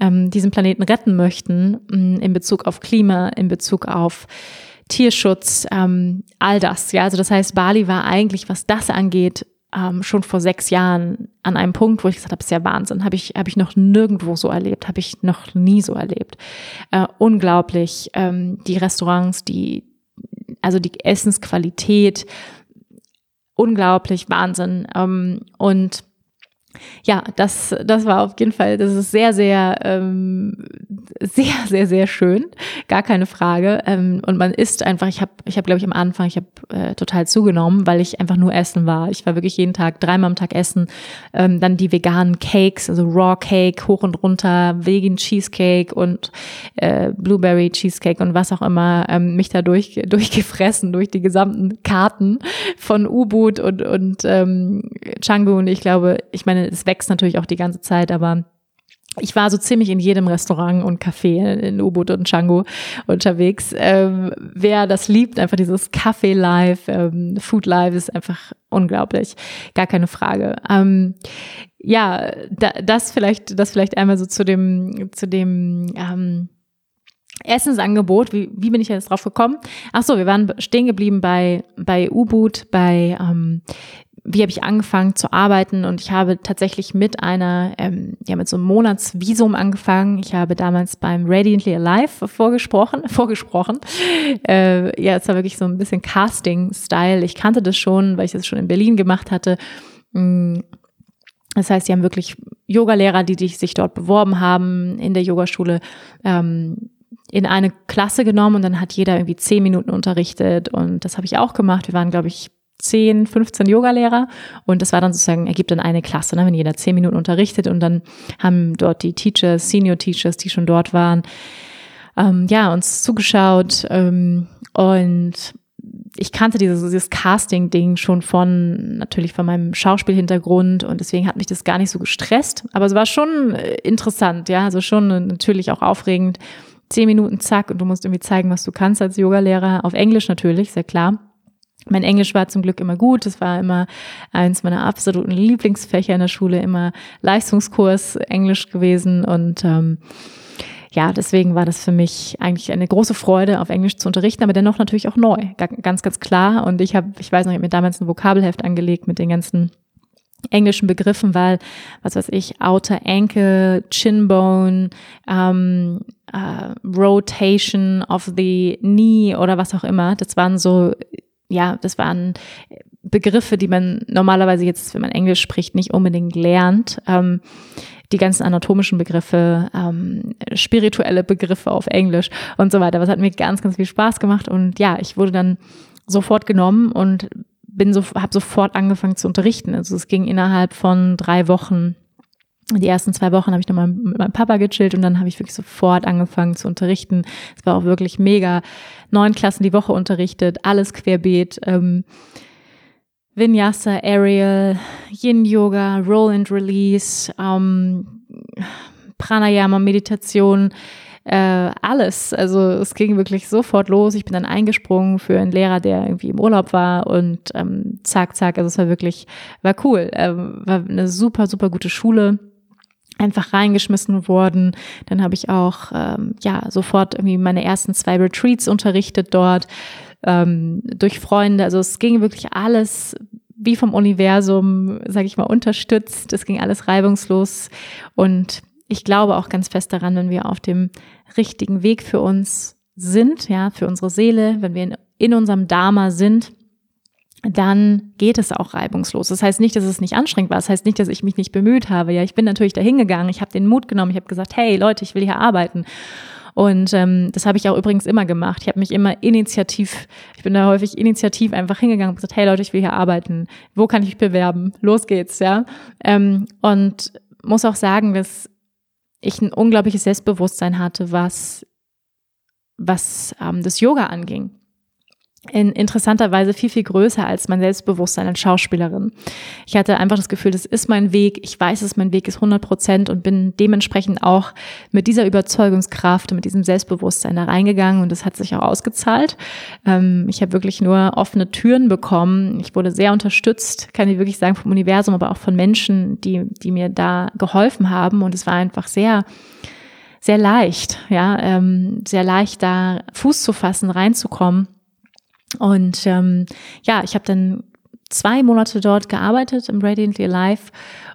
ähm, diesen Planeten retten möchten, mm, in Bezug auf Klima, in Bezug auf Tierschutz, ähm, all das, ja. Also das heißt, Bali war eigentlich, was das angeht, ähm, schon vor sechs Jahren an einem Punkt, wo ich gesagt habe, ist ja Wahnsinn, habe ich habe ich noch nirgendwo so erlebt, habe ich noch nie so erlebt. Äh, unglaublich, ähm, die Restaurants, die also die Essensqualität, unglaublich Wahnsinn. Ähm, und ja, das, das war auf jeden Fall, das ist sehr, sehr, ähm, sehr, sehr, sehr schön, gar keine Frage. Ähm, und man isst einfach, ich habe, ich habe, glaube ich, am Anfang, ich habe äh, total zugenommen, weil ich einfach nur essen war. Ich war wirklich jeden Tag, dreimal am Tag essen. Ähm, dann die veganen Cakes, also Raw Cake, hoch und runter, Vegan Cheesecake und äh, Blueberry Cheesecake und was auch immer, ähm, mich da durch, durchgefressen, durch die gesamten Karten von U-Boot und, und ähm, Changu. Und ich glaube, ich meine, es wächst natürlich auch die ganze Zeit, aber ich war so ziemlich in jedem Restaurant und Café in U-Boot und Django unterwegs. Ähm, wer das liebt, einfach dieses Café Life, ähm, Food Life ist einfach unglaublich, gar keine Frage. Ähm, ja, da, das vielleicht, das vielleicht einmal so zu dem, zu dem ähm, Essensangebot. Wie, wie bin ich jetzt drauf gekommen? Ach so, wir waren stehen geblieben bei bei U-Boot, bei ähm, wie habe ich angefangen zu arbeiten und ich habe tatsächlich mit einer, ähm, ja mit so einem Monatsvisum angefangen. Ich habe damals beim Radiantly Alive vorgesprochen, vorgesprochen. Äh, ja, es war wirklich so ein bisschen Casting-Style. Ich kannte das schon, weil ich das schon in Berlin gemacht hatte. Mm, das heißt, sie haben wirklich Yogalehrer, die, die sich dort beworben haben in der Yogaschule. Ähm, in eine Klasse genommen und dann hat jeder irgendwie zehn Minuten unterrichtet und das habe ich auch gemacht. Wir waren, glaube ich, 10, 15 Yogalehrer. Und das war dann sozusagen, ergibt dann eine Klasse, ne, wenn jeder 10 Minuten unterrichtet. Und dann haben dort die Teachers, Senior Teachers, die schon dort waren, ähm, ja, uns zugeschaut ähm, und ich kannte dieses, dieses Casting-Ding schon von, natürlich von meinem Schauspielhintergrund. Und deswegen hat mich das gar nicht so gestresst, aber es war schon äh, interessant, ja, also schon natürlich auch aufregend. Zehn Minuten, zack, und du musst irgendwie zeigen, was du kannst als Yogalehrer, auf Englisch natürlich, sehr klar. Mein Englisch war zum Glück immer gut. Es war immer eins meiner absoluten Lieblingsfächer in der Schule, immer Leistungskurs Englisch gewesen. Und ähm, ja, deswegen war das für mich eigentlich eine große Freude, auf Englisch zu unterrichten, aber dennoch natürlich auch neu. Ganz, ganz klar. Und ich habe, ich weiß noch, ich habe mir damals ein Vokabelheft angelegt mit den ganzen englischen Begriffen, weil, was weiß ich, Outer Ankle, Chinbone, ähm, äh, Rotation of the Knee oder was auch immer. Das waren so ja, das waren Begriffe, die man normalerweise jetzt, wenn man Englisch spricht, nicht unbedingt lernt. Ähm, die ganzen anatomischen Begriffe, ähm, spirituelle Begriffe auf Englisch und so weiter. Was hat mir ganz, ganz viel Spaß gemacht. Und ja, ich wurde dann sofort genommen und bin so, habe sofort angefangen zu unterrichten. Also es ging innerhalb von drei Wochen die ersten zwei Wochen habe ich nochmal mit meinem Papa gechillt und dann habe ich wirklich sofort angefangen zu unterrichten. Es war auch wirklich mega. Neun Klassen die Woche unterrichtet, alles querbeet. Ähm, Vinyasa, Aerial, Yin Yoga, Roll and Release, ähm, Pranayama, Meditation, äh, alles. Also es ging wirklich sofort los. Ich bin dann eingesprungen für einen Lehrer, der irgendwie im Urlaub war und ähm, zack, zack. Also es war wirklich, war cool. Ähm, war eine super, super gute Schule einfach reingeschmissen worden. Dann habe ich auch ähm, ja sofort irgendwie meine ersten zwei Retreats unterrichtet dort ähm, durch Freunde. Also es ging wirklich alles wie vom Universum, sage ich mal, unterstützt. Es ging alles reibungslos und ich glaube auch ganz fest daran, wenn wir auf dem richtigen Weg für uns sind, ja, für unsere Seele, wenn wir in, in unserem Dharma sind, dann geht es auch reibungslos. Das heißt nicht, dass es nicht anstrengend war. Das heißt nicht, dass ich mich nicht bemüht habe. Ja, ich bin natürlich dahin gegangen. Ich habe den Mut genommen. Ich habe gesagt, hey Leute, ich will hier arbeiten. Und ähm, das habe ich auch übrigens immer gemacht. Ich habe mich immer initiativ, ich bin da häufig initiativ einfach hingegangen und gesagt, hey Leute, ich will hier arbeiten. Wo kann ich mich bewerben? Los geht's, ja. Ähm, und muss auch sagen, dass ich ein unglaubliches Selbstbewusstsein hatte, was was ähm, das Yoga anging in interessanterweise viel, viel größer als mein Selbstbewusstsein als Schauspielerin. Ich hatte einfach das Gefühl, das ist mein Weg. Ich weiß, dass mein Weg ist 100 Prozent und bin dementsprechend auch mit dieser Überzeugungskraft und mit diesem Selbstbewusstsein da reingegangen und das hat sich auch ausgezahlt. Ähm, ich habe wirklich nur offene Türen bekommen. Ich wurde sehr unterstützt, kann ich wirklich sagen, vom Universum, aber auch von Menschen, die, die mir da geholfen haben und es war einfach sehr, sehr leicht, ja, ähm, sehr leicht da Fuß zu fassen, reinzukommen und ähm, ja, ich habe dann zwei Monate dort gearbeitet im Radiantly Alive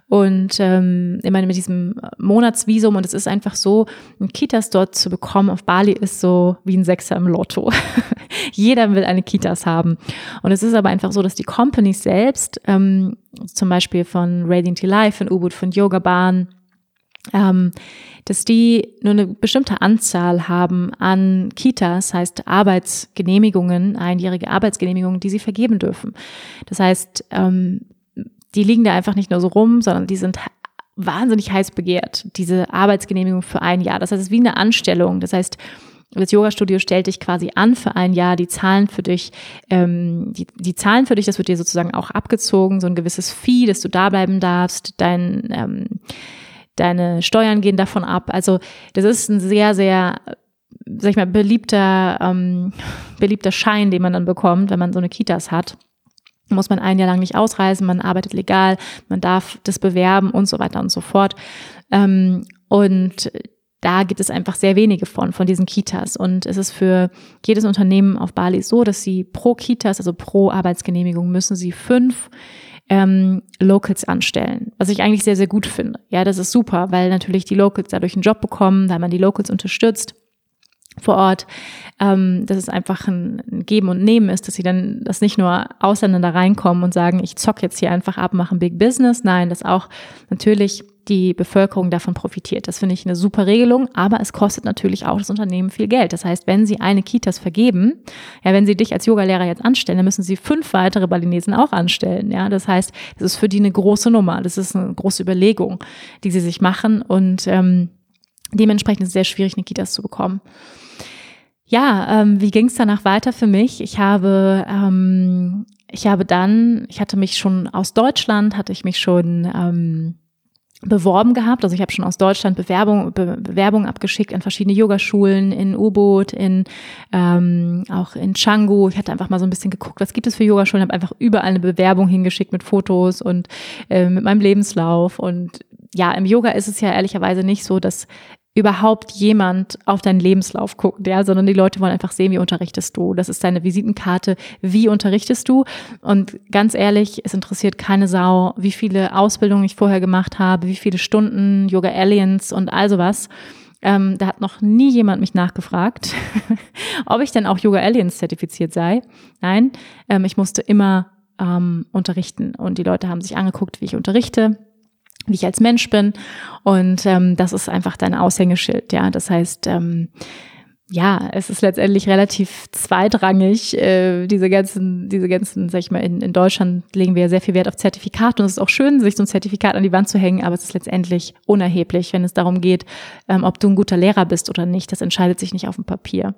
und ähm, meine mit diesem Monatsvisum und es ist einfach so, ein Kitas dort zu bekommen auf Bali ist so wie ein Sechser im Lotto. Jeder will eine Kitas haben und es ist aber einfach so, dass die Companies selbst, ähm, zum Beispiel von Radiantly Life, von Ubud, von Yoga Bahn, ähm, dass die nur eine bestimmte Anzahl haben an Kitas, heißt Arbeitsgenehmigungen, einjährige Arbeitsgenehmigungen, die sie vergeben dürfen. Das heißt, ähm, die liegen da einfach nicht nur so rum, sondern die sind wahnsinnig heiß begehrt, diese Arbeitsgenehmigung für ein Jahr. Das heißt, es ist wie eine Anstellung. Das heißt, das Yoga-Studio stellt dich quasi an für ein Jahr, die zahlen für dich, ähm, die, die zahlen für dich, das wird dir sozusagen auch abgezogen, so ein gewisses Fee, dass du da bleiben darfst, dein ähm, deine Steuern gehen davon ab. Also das ist ein sehr, sehr, sag ich mal, beliebter, ähm, beliebter Schein, den man dann bekommt, wenn man so eine Kitas hat. Muss man ein Jahr lang nicht ausreisen, man arbeitet legal, man darf das bewerben und so weiter und so fort. Ähm, und da gibt es einfach sehr wenige von, von diesen Kitas. Und es ist für jedes Unternehmen auf Bali so, dass sie pro Kitas, also pro Arbeitsgenehmigung, müssen sie fünf ähm, Locals anstellen, was ich eigentlich sehr, sehr gut finde. Ja, das ist super, weil natürlich die Locals dadurch einen Job bekommen, weil man die Locals unterstützt vor Ort, ähm, dass es einfach ein, Geben und Nehmen ist, dass sie dann, dass nicht nur da reinkommen und sagen, ich zock jetzt hier einfach ab, mache ein Big Business. Nein, dass auch natürlich die Bevölkerung davon profitiert. Das finde ich eine super Regelung, aber es kostet natürlich auch das Unternehmen viel Geld. Das heißt, wenn Sie eine Kitas vergeben, ja, wenn Sie dich als Yogalehrer jetzt anstellen, dann müssen Sie fünf weitere Balinesen auch anstellen. Ja, das heißt, das ist für die eine große Nummer. Das ist eine große Überlegung, die Sie sich machen und ähm, dementsprechend ist es sehr schwierig, eine Kitas zu bekommen. Ja, ähm, wie ging es danach weiter für mich? Ich habe ähm, ich habe dann, ich hatte mich schon aus Deutschland, hatte ich mich schon ähm, beworben gehabt. Also ich habe schon aus Deutschland Bewerbung, Be Bewerbung abgeschickt an verschiedene Yogaschulen in U-Boot, in ähm, auch in Canggu. Ich hatte einfach mal so ein bisschen geguckt, was gibt es für Yogaschulen, habe einfach überall eine Bewerbung hingeschickt mit Fotos und äh, mit meinem Lebenslauf. Und ja, im Yoga ist es ja ehrlicherweise nicht so, dass überhaupt jemand auf deinen Lebenslauf guckt, ja, sondern die Leute wollen einfach sehen, wie unterrichtest du. Das ist deine Visitenkarte, wie unterrichtest du. Und ganz ehrlich, es interessiert keine Sau, wie viele Ausbildungen ich vorher gemacht habe, wie viele Stunden Yoga Aliens und all sowas. Ähm, da hat noch nie jemand mich nachgefragt, ob ich denn auch Yoga Aliens zertifiziert sei. Nein, ähm, ich musste immer ähm, unterrichten und die Leute haben sich angeguckt, wie ich unterrichte wie ich als Mensch bin. Und ähm, das ist einfach dein Aushängeschild, ja. Das heißt, ähm, ja, es ist letztendlich relativ zweitrangig. Äh, diese ganzen, diese ganzen, sag ich mal, in, in Deutschland legen wir ja sehr viel Wert auf Zertifikate und es ist auch schön, sich so ein Zertifikat an die Wand zu hängen, aber es ist letztendlich unerheblich, wenn es darum geht, ähm, ob du ein guter Lehrer bist oder nicht. Das entscheidet sich nicht auf dem Papier.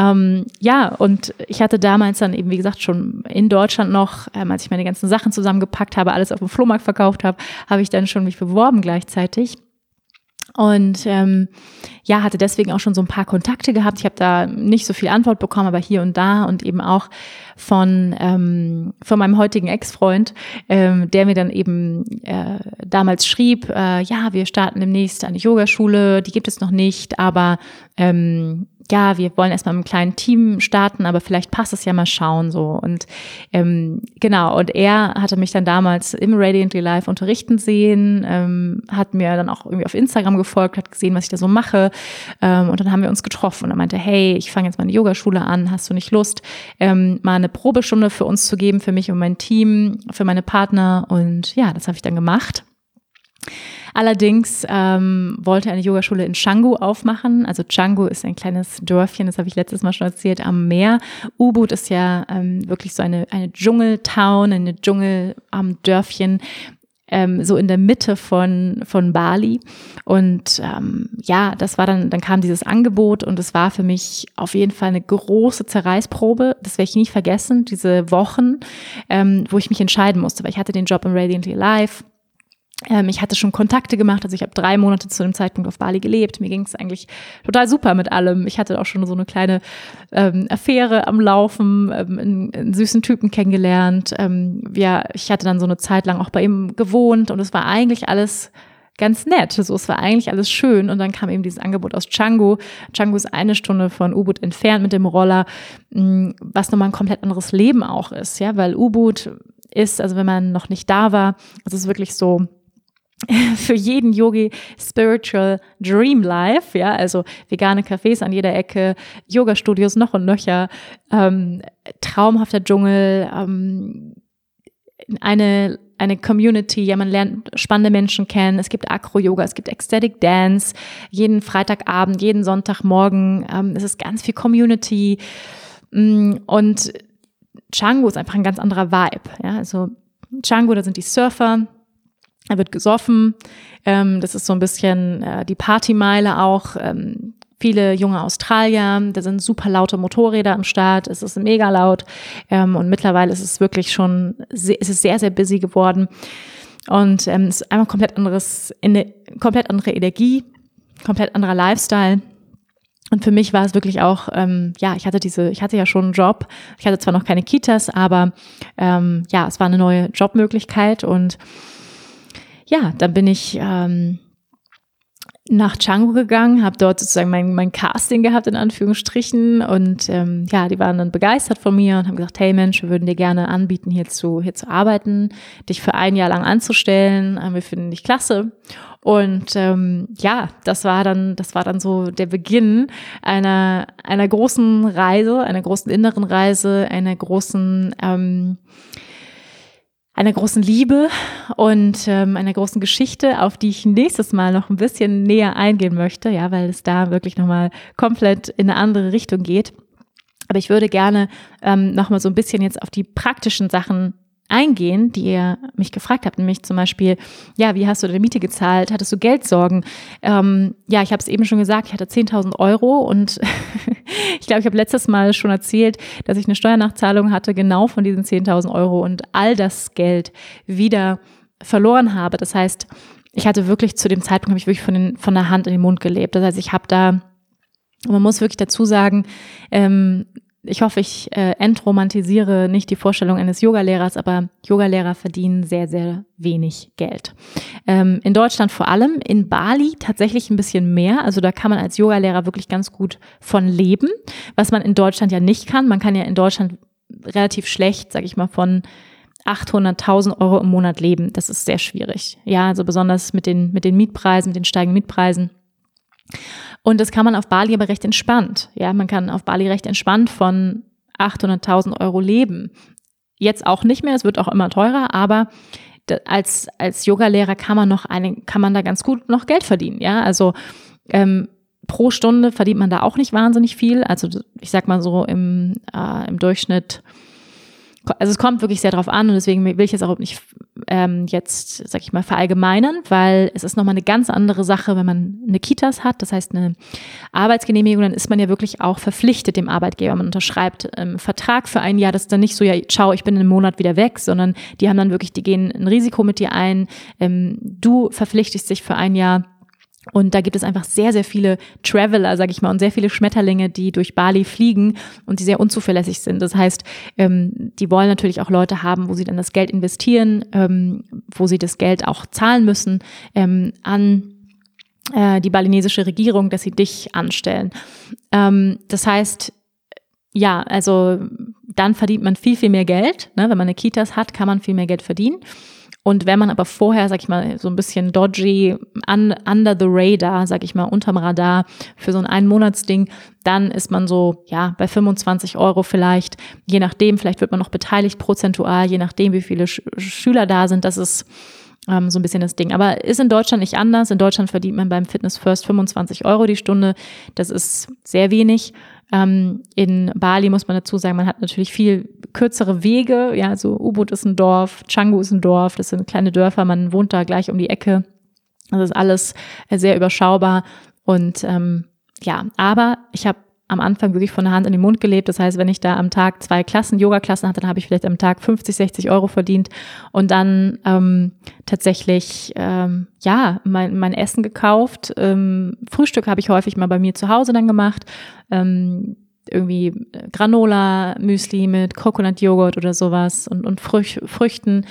Ähm, ja, und ich hatte damals dann eben, wie gesagt, schon in Deutschland noch, ähm, als ich meine ganzen Sachen zusammengepackt habe, alles auf dem Flohmarkt verkauft habe, habe ich dann schon mich beworben gleichzeitig und ähm, ja, hatte deswegen auch schon so ein paar Kontakte gehabt. Ich habe da nicht so viel Antwort bekommen, aber hier und da und eben auch von, ähm, von meinem heutigen Ex-Freund, ähm, der mir dann eben äh, damals schrieb, äh, ja, wir starten demnächst eine Yogaschule, die gibt es noch nicht, aber ähm, ja, wir wollen erstmal mit einem kleinen Team starten, aber vielleicht passt es ja mal schauen so. Und ähm, genau, und er hatte mich dann damals im Radiantly Live unterrichten sehen, ähm, hat mir dann auch irgendwie auf Instagram gefolgt, hat gesehen, was ich da so mache. Ähm, und dann haben wir uns getroffen und er meinte, hey, ich fange jetzt mal eine Yogaschule an, hast du nicht Lust, ähm, mal eine Probestunde für uns zu geben, für mich und mein Team, für meine Partner. Und ja, das habe ich dann gemacht. Allerdings ähm, wollte eine Yogaschule in Canggu aufmachen. Also Canggu ist ein kleines Dörfchen, das habe ich letztes Mal schon erzählt, am Meer. Ubud ist ja ähm, wirklich so eine, eine Dschungeltown, eine Dschungeldörfchen, ähm, so in der Mitte von, von Bali. Und ähm, ja, das war dann, dann kam dieses Angebot und es war für mich auf jeden Fall eine große Zerreißprobe. Das werde ich nie vergessen, diese Wochen, ähm, wo ich mich entscheiden musste, weil ich hatte den Job im Radiantly ähm, ich hatte schon Kontakte gemacht, also ich habe drei Monate zu dem Zeitpunkt auf Bali gelebt. Mir ging es eigentlich total super mit allem. Ich hatte auch schon so eine kleine ähm, Affäre am Laufen, ähm, einen, einen, süßen Typen kennengelernt. Ähm, ja, ich hatte dann so eine Zeit lang auch bei ihm gewohnt und es war eigentlich alles ganz nett. So, es war eigentlich alles schön. Und dann kam eben dieses Angebot aus Canggu. Canggu ist eine Stunde von Ubud entfernt mit dem Roller, mm, was nochmal ein komplett anderes Leben auch ist, ja, weil Ubud ist, also wenn man noch nicht da war, es ist wirklich so, für jeden Yogi Spiritual Dream Life, ja, also vegane Cafés an jeder Ecke, Yoga-Studios noch und nöcher, ähm, traumhafter Dschungel, ähm, eine eine Community, ja, man lernt spannende Menschen kennen, es gibt Acro-Yoga, es gibt Ecstatic Dance, jeden Freitagabend, jeden Sonntagmorgen, ähm, es ist ganz viel Community mm, und Django ist einfach ein ganz anderer Vibe, ja, also Django, da sind die Surfer, da wird gesoffen. Ähm, das ist so ein bisschen äh, die Partymeile auch. Ähm, viele junge Australier, da sind super laute Motorräder am Start, es ist mega laut ähm, und mittlerweile ist es wirklich schon, sehr, es ist sehr, sehr busy geworden und ähm, es ist einfach komplett anderes, eine komplett andere Energie, komplett anderer Lifestyle. Und für mich war es wirklich auch, ähm, ja, ich hatte diese, ich hatte ja schon einen Job. Ich hatte zwar noch keine Kitas, aber ähm, ja, es war eine neue Jobmöglichkeit und ja, dann bin ich ähm, nach Django gegangen, habe dort sozusagen mein, mein Casting gehabt, in Anführungsstrichen. Und ähm, ja, die waren dann begeistert von mir und haben gesagt, hey Mensch, wir würden dir gerne anbieten, hier zu, hier zu arbeiten, dich für ein Jahr lang anzustellen. Äh, wir finden dich klasse. Und ähm, ja, das war dann, das war dann so der Beginn einer, einer großen Reise, einer großen inneren Reise, einer großen ähm, einer großen Liebe und ähm, einer großen Geschichte, auf die ich nächstes Mal noch ein bisschen näher eingehen möchte, ja, weil es da wirklich nochmal komplett in eine andere Richtung geht. Aber ich würde gerne ähm, nochmal so ein bisschen jetzt auf die praktischen Sachen eingehen, die ihr mich gefragt habt, nämlich zum Beispiel, ja, wie hast du deine Miete gezahlt? Hattest du Geldsorgen? Ähm, ja, ich habe es eben schon gesagt, ich hatte 10.000 Euro und ich glaube, ich habe letztes Mal schon erzählt, dass ich eine Steuernachzahlung hatte, genau von diesen 10.000 Euro und all das Geld wieder verloren habe. Das heißt, ich hatte wirklich zu dem Zeitpunkt, habe ich wirklich von, den, von der Hand in den Mund gelebt. Das heißt, ich habe da man muss wirklich dazu sagen, ähm, ich hoffe, ich äh, entromantisiere nicht die Vorstellung eines Yogalehrers, aber Yogalehrer verdienen sehr, sehr wenig Geld. Ähm, in Deutschland vor allem, in Bali tatsächlich ein bisschen mehr. Also da kann man als Yogalehrer wirklich ganz gut von leben, was man in Deutschland ja nicht kann. Man kann ja in Deutschland relativ schlecht, sage ich mal, von 800.000 Euro im Monat leben. Das ist sehr schwierig. Ja, also besonders mit den, mit den Mietpreisen, mit den steigenden Mietpreisen. Und das kann man auf Bali aber recht entspannt. Ja, man kann auf Bali recht entspannt von 800.000 Euro leben. Jetzt auch nicht mehr, es wird auch immer teurer, aber als, als Yogalehrer kann man noch eine, kann man da ganz gut noch Geld verdienen. Ja, also ähm, pro Stunde verdient man da auch nicht wahnsinnig viel. Also ich sag mal so im, äh, im Durchschnitt also es kommt wirklich sehr drauf an und deswegen will ich jetzt auch nicht ähm, jetzt, sag ich mal, verallgemeinern, weil es ist nochmal eine ganz andere Sache, wenn man eine Kitas hat, das heißt eine Arbeitsgenehmigung, dann ist man ja wirklich auch verpflichtet dem Arbeitgeber. Man unterschreibt ähm, Vertrag für ein Jahr, das ist dann nicht so, ja, ciao, ich bin in einem Monat wieder weg, sondern die haben dann wirklich, die gehen ein Risiko mit dir ein, ähm, du verpflichtest dich für ein Jahr und da gibt es einfach sehr, sehr viele Traveler, sag ich mal, und sehr viele Schmetterlinge, die durch Bali fliegen und die sehr unzuverlässig sind. Das heißt, ähm, die wollen natürlich auch Leute haben, wo sie dann das Geld investieren, ähm, wo sie das Geld auch zahlen müssen ähm, an äh, die balinesische Regierung, dass sie dich anstellen. Ähm, das heißt, ja, also dann verdient man viel, viel mehr Geld. Ne? Wenn man eine Kitas hat, kann man viel mehr Geld verdienen. Und wenn man aber vorher, sag ich mal, so ein bisschen dodgy, un, under the radar, sag ich mal, unterm Radar für so ein Einmonatsding, dann ist man so, ja, bei 25 Euro vielleicht, je nachdem, vielleicht wird man noch beteiligt prozentual, je nachdem, wie viele Sch Schüler da sind, das ist ähm, so ein bisschen das Ding. Aber ist in Deutschland nicht anders. In Deutschland verdient man beim Fitness First 25 Euro die Stunde. Das ist sehr wenig. Ähm, in Bali muss man dazu sagen, man hat natürlich viel kürzere Wege. Ja, so Ubud ist ein Dorf, Canggu ist ein Dorf, das sind kleine Dörfer, man wohnt da gleich um die Ecke. Das ist alles sehr überschaubar. Und ähm, ja, aber ich habe am Anfang wirklich von der Hand in den Mund gelebt. Das heißt, wenn ich da am Tag zwei Klassen, Yoga-Klassen hatte, dann habe ich vielleicht am Tag 50, 60 Euro verdient und dann ähm, tatsächlich ähm, ja mein, mein Essen gekauft. Ähm, Frühstück habe ich häufig mal bei mir zu Hause dann gemacht. Ähm, irgendwie Granola, Müsli mit Coconut-Joghurt oder sowas und, und Früch, Früchten.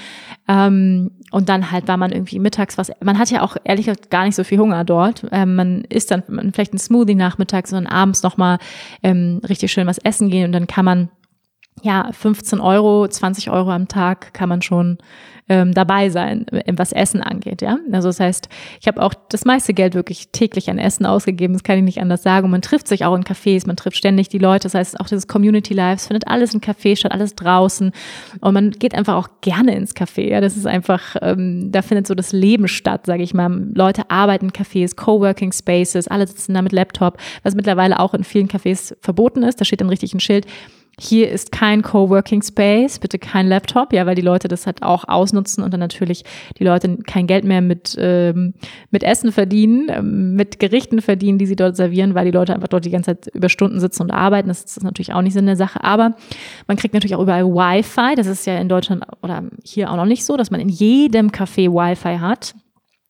Ähm, und dann halt war man irgendwie mittags was. Man hat ja auch ehrlich gesagt gar nicht so viel Hunger dort. Ähm, man isst dann vielleicht ein Smoothie nachmittags und dann abends nochmal ähm, richtig schön was essen gehen und dann kann man ja, 15 Euro, 20 Euro am Tag kann man schon ähm, dabei sein, was Essen angeht. Ja, also das heißt, ich habe auch das meiste Geld wirklich täglich an Essen ausgegeben. Das kann ich nicht anders sagen. Und man trifft sich auch in Cafés, man trifft ständig die Leute. Das heißt, auch dieses Community Lives findet alles in Cafés statt, alles draußen. Und man geht einfach auch gerne ins Café. Ja, das ist einfach, ähm, da findet so das Leben statt, sage ich mal. Leute arbeiten in Cafés, Coworking Spaces, alle sitzen da mit Laptop, was mittlerweile auch in vielen Cafés verboten ist. Da steht dann richtig ein Schild hier ist kein Coworking Space, bitte kein Laptop, ja, weil die Leute das halt auch ausnutzen und dann natürlich die Leute kein Geld mehr mit, ähm, mit Essen verdienen, ähm, mit Gerichten verdienen, die sie dort servieren, weil die Leute einfach dort die ganze Zeit über Stunden sitzen und arbeiten. Das ist natürlich auch nicht Sinn der Sache. Aber man kriegt natürlich auch überall Wi-Fi. Das ist ja in Deutschland oder hier auch noch nicht so, dass man in jedem Café Wi-Fi hat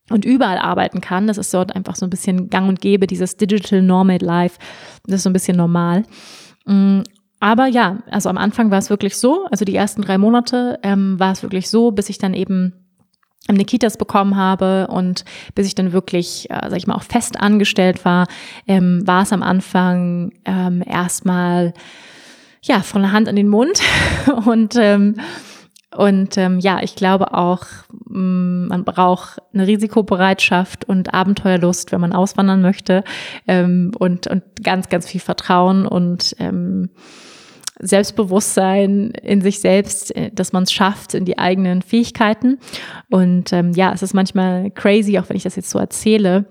und überall arbeiten kann. Das ist dort einfach so ein bisschen gang und gäbe, dieses Digital Nomad Life. Das ist so ein bisschen normal. Aber ja, also am Anfang war es wirklich so, also die ersten drei Monate ähm, war es wirklich so, bis ich dann eben eine Kitas bekommen habe und bis ich dann wirklich, äh, sag ich mal, auch fest angestellt war, ähm, war es am Anfang ähm, erstmal ja von der Hand an den Mund. Und ähm, und ähm, ja, ich glaube auch, mm, man braucht eine Risikobereitschaft und Abenteuerlust, wenn man auswandern möchte ähm, und und ganz ganz viel Vertrauen und ähm, Selbstbewusstsein in sich selbst, äh, dass man es schafft, in die eigenen Fähigkeiten. Und ähm, ja, es ist manchmal crazy, auch wenn ich das jetzt so erzähle,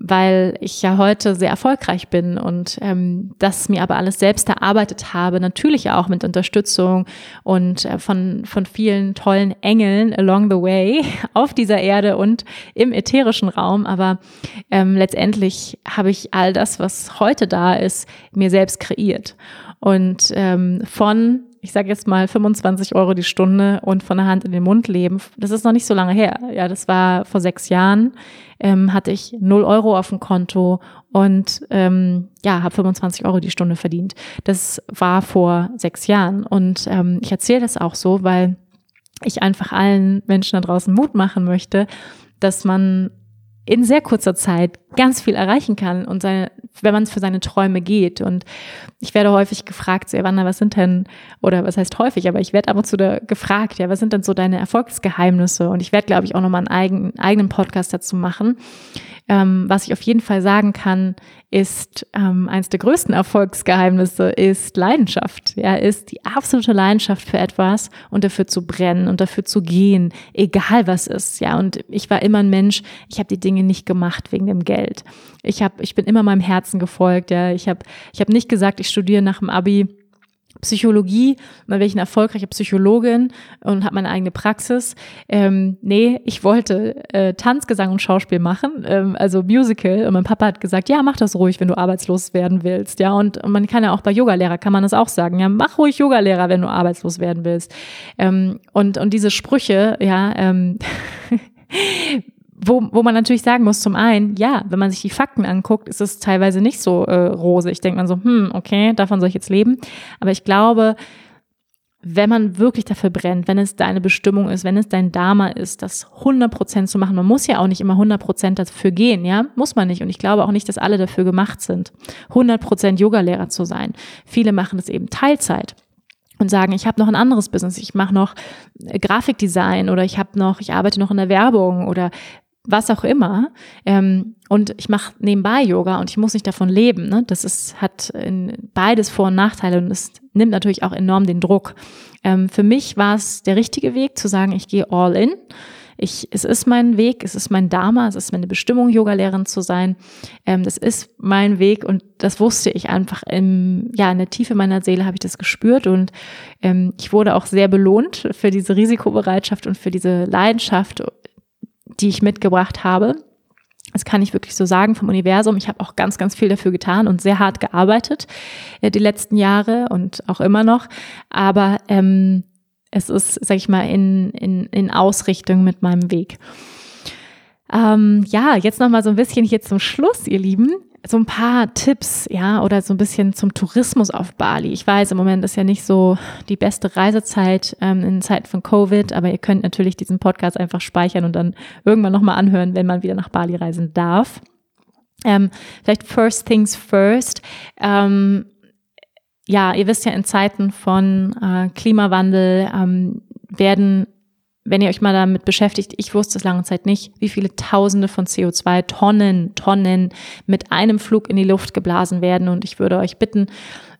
weil ich ja heute sehr erfolgreich bin und ähm, das mir aber alles selbst erarbeitet habe, natürlich auch mit Unterstützung und äh, von, von vielen tollen Engeln along the way auf dieser Erde und im ätherischen Raum. Aber ähm, letztendlich habe ich all das, was heute da ist, mir selbst kreiert. Und ähm, von, ich sage jetzt mal 25 Euro die Stunde und von der Hand in den Mund leben, das ist noch nicht so lange her. Ja, das war vor sechs Jahren, ähm, hatte ich 0 Euro auf dem Konto und ähm, ja, habe 25 Euro die Stunde verdient. Das war vor sechs Jahren. Und ähm, ich erzähle das auch so, weil ich einfach allen Menschen da draußen Mut machen möchte, dass man in sehr kurzer Zeit ganz viel erreichen kann und seine, wenn man es für seine Träume geht. Und ich werde häufig gefragt, so, Evander, was sind denn, oder was heißt häufig, aber ich werde ab und zu da gefragt, ja, was sind denn so deine Erfolgsgeheimnisse? Und ich werde, glaube ich, auch nochmal einen eigenen, eigenen Podcast dazu machen. Ähm, was ich auf jeden Fall sagen kann, ist ähm, eines der größten Erfolgsgeheimnisse ist Leidenschaft. Ja, ist die absolute Leidenschaft für etwas und dafür zu brennen und dafür zu gehen, egal was ist. Ja, und ich war immer ein Mensch. Ich habe die Dinge nicht gemacht wegen dem Geld. Ich habe, ich bin immer meinem Herzen gefolgt. Ja, ich habe, ich habe nicht gesagt, ich studiere nach dem Abi Psychologie, mal welchen erfolgreiche Psychologin und habe meine eigene Praxis. Ähm, nee, ich wollte äh, Tanz, Gesang und Schauspiel machen, ähm, also Musical. Und mein Papa hat gesagt, ja, mach das ruhig, wenn du arbeitslos werden willst. Ja, und, und man kann ja auch bei Yogalehrer kann man das auch sagen. Ja, mach ruhig Yogalehrer, wenn du arbeitslos werden willst. Ähm, und und diese Sprüche, ja. Ähm, wo, wo man natürlich sagen muss, zum einen, ja, wenn man sich die Fakten anguckt, ist es teilweise nicht so äh, rosig. Denkt man so, hm, okay, davon soll ich jetzt leben. Aber ich glaube, wenn man wirklich dafür brennt, wenn es deine Bestimmung ist, wenn es dein Dharma ist, das 100% zu machen, man muss ja auch nicht immer 100% dafür gehen, ja, muss man nicht. Und ich glaube auch nicht, dass alle dafür gemacht sind, 100% Yogalehrer zu sein. Viele machen das eben Teilzeit und sagen, ich habe noch ein anderes Business, ich mache noch äh, Grafikdesign oder ich habe noch, ich arbeite noch in der Werbung oder was auch immer. Ähm, und ich mache nebenbei Yoga und ich muss nicht davon leben. Ne? Das ist, hat in beides Vor- und Nachteile und es nimmt natürlich auch enorm den Druck. Ähm, für mich war es der richtige Weg zu sagen, ich gehe all in. Ich, es ist mein Weg, es ist mein Dharma, es ist meine Bestimmung, Yogalehrerin zu sein. Ähm, das ist mein Weg und das wusste ich einfach im, ja, in der Tiefe meiner Seele habe ich das gespürt und ähm, ich wurde auch sehr belohnt für diese Risikobereitschaft und für diese Leidenschaft die ich mitgebracht habe. Das kann ich wirklich so sagen vom Universum. Ich habe auch ganz, ganz viel dafür getan und sehr hart gearbeitet äh, die letzten Jahre und auch immer noch. Aber ähm, es ist, sag ich mal, in, in, in Ausrichtung mit meinem Weg. Ähm, ja, jetzt noch mal so ein bisschen hier zum Schluss, ihr Lieben so ein paar Tipps, ja, oder so ein bisschen zum Tourismus auf Bali. Ich weiß, im Moment ist ja nicht so die beste Reisezeit ähm, in Zeiten von Covid, aber ihr könnt natürlich diesen Podcast einfach speichern und dann irgendwann nochmal anhören, wenn man wieder nach Bali reisen darf. Ähm, vielleicht first things first. Ähm, ja, ihr wisst ja, in Zeiten von äh, Klimawandel ähm, werden wenn ihr euch mal damit beschäftigt, ich wusste es lange Zeit nicht, wie viele Tausende von CO2, Tonnen, Tonnen mit einem Flug in die Luft geblasen werden. Und ich würde euch bitten,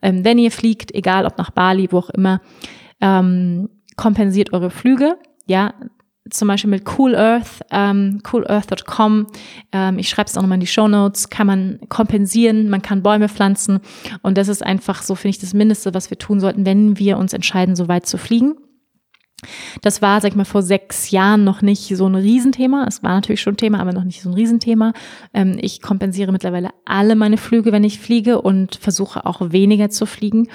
ähm, wenn ihr fliegt, egal ob nach Bali, wo auch immer, ähm, kompensiert eure Flüge. Ja, zum Beispiel mit Cool Earth, ähm, coolearth.com. Ähm, ich schreibe es auch nochmal in die Show Notes. Kann man kompensieren, man kann Bäume pflanzen. Und das ist einfach so, finde ich, das Mindeste, was wir tun sollten, wenn wir uns entscheiden, so weit zu fliegen. Das war, sag ich mal, vor sechs Jahren noch nicht so ein Riesenthema. Es war natürlich schon ein Thema, aber noch nicht so ein Riesenthema. Ähm, ich kompensiere mittlerweile alle meine Flüge, wenn ich fliege und versuche auch weniger zu fliegen.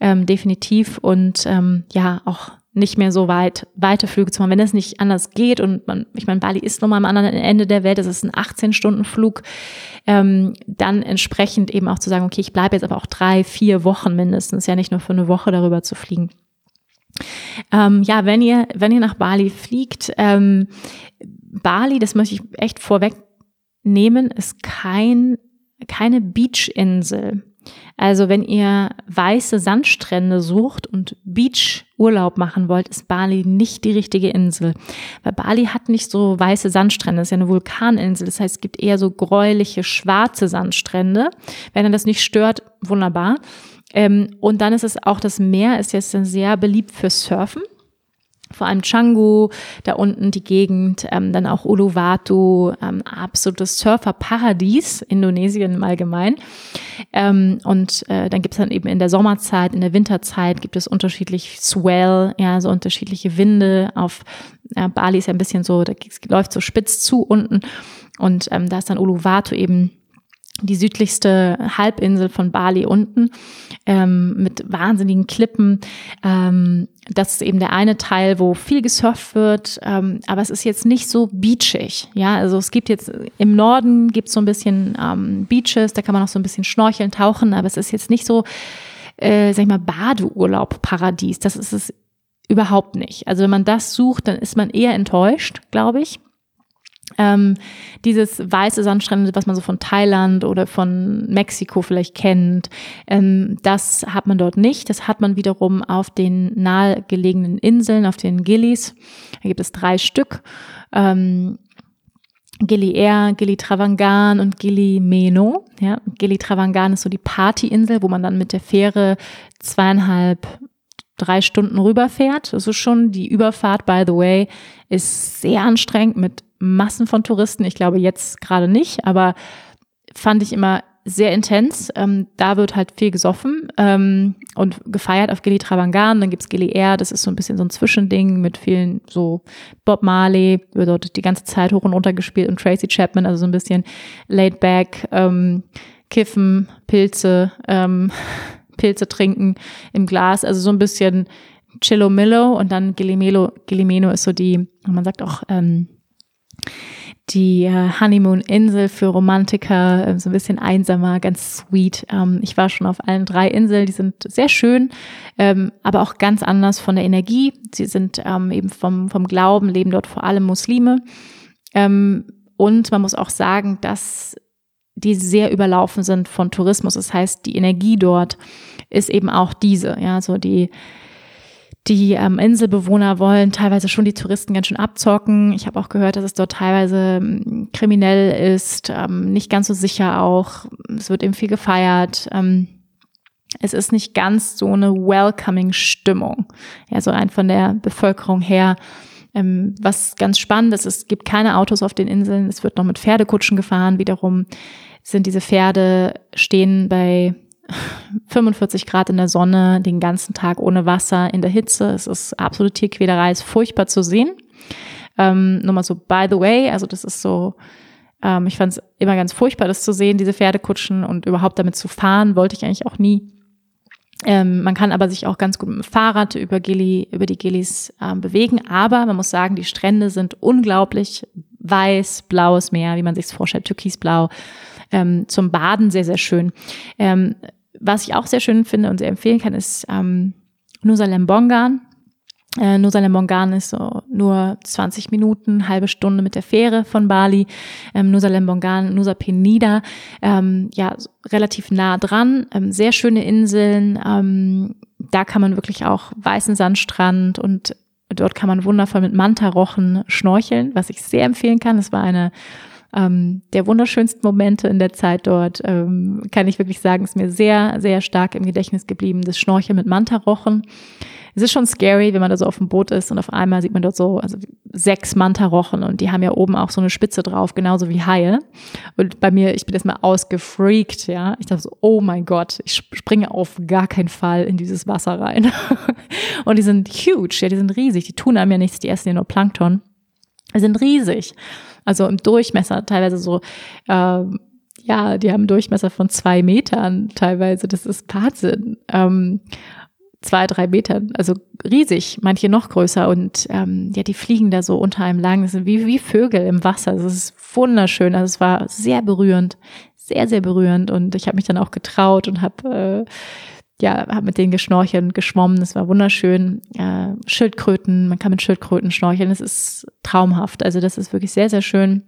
Ähm, definitiv. Und ähm, ja, auch nicht mehr so weit, weite Flüge zu machen, wenn es nicht anders geht. Und man, ich meine, Bali ist nochmal am anderen Ende der Welt, das ist ein 18-Stunden-Flug, ähm, dann entsprechend eben auch zu sagen, okay, ich bleibe jetzt aber auch drei, vier Wochen mindestens, ja nicht nur für eine Woche darüber zu fliegen. Ähm, ja, wenn ihr, wenn ihr nach Bali fliegt, ähm, Bali, das möchte ich echt vorwegnehmen, ist kein, keine Beachinsel. Also wenn ihr weiße Sandstrände sucht und Beachurlaub machen wollt, ist Bali nicht die richtige Insel. Weil Bali hat nicht so weiße Sandstrände, das ist ja eine Vulkaninsel. Das heißt, es gibt eher so gräuliche, schwarze Sandstrände. Wenn ihr das nicht stört, wunderbar. Ähm, und dann ist es auch, das Meer ist jetzt sehr beliebt für Surfen. Vor allem Canggu, da unten die Gegend, ähm, dann auch Uluwatu, ähm, absolutes Surferparadies, Indonesien im Allgemeinen. Ähm, und äh, dann gibt es dann eben in der Sommerzeit, in der Winterzeit gibt es unterschiedlich Swell, ja, so unterschiedliche Winde. Auf äh, Bali ist ja ein bisschen so, da läuft so spitz zu unten. Und ähm, da ist dann Uluwatu eben die südlichste Halbinsel von Bali unten ähm, mit wahnsinnigen Klippen. Ähm, das ist eben der eine Teil, wo viel gesurft wird, ähm, aber es ist jetzt nicht so beachig. Ja, also es gibt jetzt im Norden gibt es so ein bisschen ähm, Beaches, da kann man auch so ein bisschen schnorcheln, tauchen, aber es ist jetzt nicht so, äh, sag ich mal, Badeurlaub, Paradies. Das ist es überhaupt nicht. Also wenn man das sucht, dann ist man eher enttäuscht, glaube ich. Ähm, dieses weiße Sandstrände, was man so von Thailand oder von Mexiko vielleicht kennt, ähm, das hat man dort nicht. Das hat man wiederum auf den nahegelegenen Inseln, auf den Gillis. Da gibt es drei Stück. Ähm, Gili Air, Gili Travangan und Gili Meno. Ja, Gili Travangan ist so die Partyinsel, wo man dann mit der Fähre zweieinhalb, drei Stunden rüberfährt. Ist schon die Überfahrt, by the way, ist sehr anstrengend mit Massen von Touristen. Ich glaube jetzt gerade nicht, aber fand ich immer sehr intens. Ähm, da wird halt viel gesoffen ähm, und gefeiert auf Gili Travangan. Dann gibt's Gili Air, das ist so ein bisschen so ein Zwischending mit vielen so Bob Marley, wird dort die ganze Zeit hoch und runter gespielt und Tracy Chapman, also so ein bisschen laid back, ähm, kiffen, Pilze, ähm, Pilze trinken im Glas, also so ein bisschen Chillo Millo und dann Gilimelo, Gilimeno ist so die, man sagt auch, ähm, die äh, Honeymoon-Insel für Romantiker, äh, so ein bisschen einsamer, ganz sweet. Ähm, ich war schon auf allen drei Inseln, die sind sehr schön, ähm, aber auch ganz anders von der Energie. Sie sind ähm, eben vom, vom Glauben, leben dort vor allem Muslime. und man muss auch sagen, dass die sehr überlaufen sind von Tourismus. Das heißt, die Energie dort ist eben auch diese, ja, so die die ähm, Inselbewohner wollen teilweise schon die Touristen ganz schön abzocken. Ich habe auch gehört, dass es dort teilweise ähm, kriminell ist, ähm, nicht ganz so sicher auch. Es wird eben viel gefeiert. Ähm, es ist nicht ganz so eine welcoming Stimmung. Ja, so rein von der Bevölkerung her. Ähm, was ganz spannend ist, es gibt keine Autos auf den Inseln. Es wird noch mit Pferdekutschen gefahren. Wiederum sind diese Pferde stehen bei 45 Grad in der Sonne, den ganzen Tag ohne Wasser, in der Hitze. Es ist absolute Tierquälerei, ist furchtbar zu sehen. Ähm, nur mal so, by the way, also das ist so, ähm, ich fand es immer ganz furchtbar, das zu sehen, diese Pferdekutschen und überhaupt damit zu fahren, wollte ich eigentlich auch nie. Ähm, man kann aber sich auch ganz gut mit dem Fahrrad über, Gili, über die Gillis ähm, bewegen. Aber man muss sagen, die Strände sind unglaublich weiß, blaues Meer, wie man sich es vorstellt, türkisblau. Ähm, zum Baden sehr, sehr schön. Ähm, was ich auch sehr schön finde und sehr empfehlen kann, ist ähm, Nusa Lembongan. Äh, Nusa Lembongan ist so nur 20 Minuten, halbe Stunde mit der Fähre von Bali. Ähm, Nusa Lembongan, Nusa Penida, ähm, ja, relativ nah dran. Ähm, sehr schöne Inseln. Ähm, da kann man wirklich auch weißen Sandstrand und dort kann man wundervoll mit Mantarochen schnorcheln, was ich sehr empfehlen kann. Das war eine ähm, der wunderschönsten Momente in der Zeit dort, ähm, kann ich wirklich sagen, ist mir sehr, sehr stark im Gedächtnis geblieben. Das Schnorcheln mit Mantarochen es ist schon scary, wenn man da so auf dem Boot ist und auf einmal sieht man dort so also sechs Mantarochen und die haben ja oben auch so eine Spitze drauf, genauso wie Haie. Und bei mir, ich bin erstmal ausgefreakt, ja. Ich dachte so, oh mein Gott, ich springe auf gar keinen Fall in dieses Wasser rein. und die sind huge, ja, die sind riesig, die tun einem ja nichts, die essen ja nur Plankton. Die sind riesig. Also im Durchmesser teilweise so, äh, ja, die haben Durchmesser von zwei Metern teilweise. Das ist Wahnsinn. Ähm, zwei, drei Metern, also riesig, manche noch größer. Und ähm, ja, die fliegen da so unter einem lang, das sind wie, wie Vögel im Wasser, das ist wunderschön, also es war sehr berührend, sehr, sehr berührend. Und ich habe mich dann auch getraut und habe äh, ja, habe mit denen geschnorchelt und geschwommen, das war wunderschön, äh, Schildkröten, man kann mit Schildkröten schnorcheln, das ist traumhaft, also das ist wirklich sehr, sehr schön.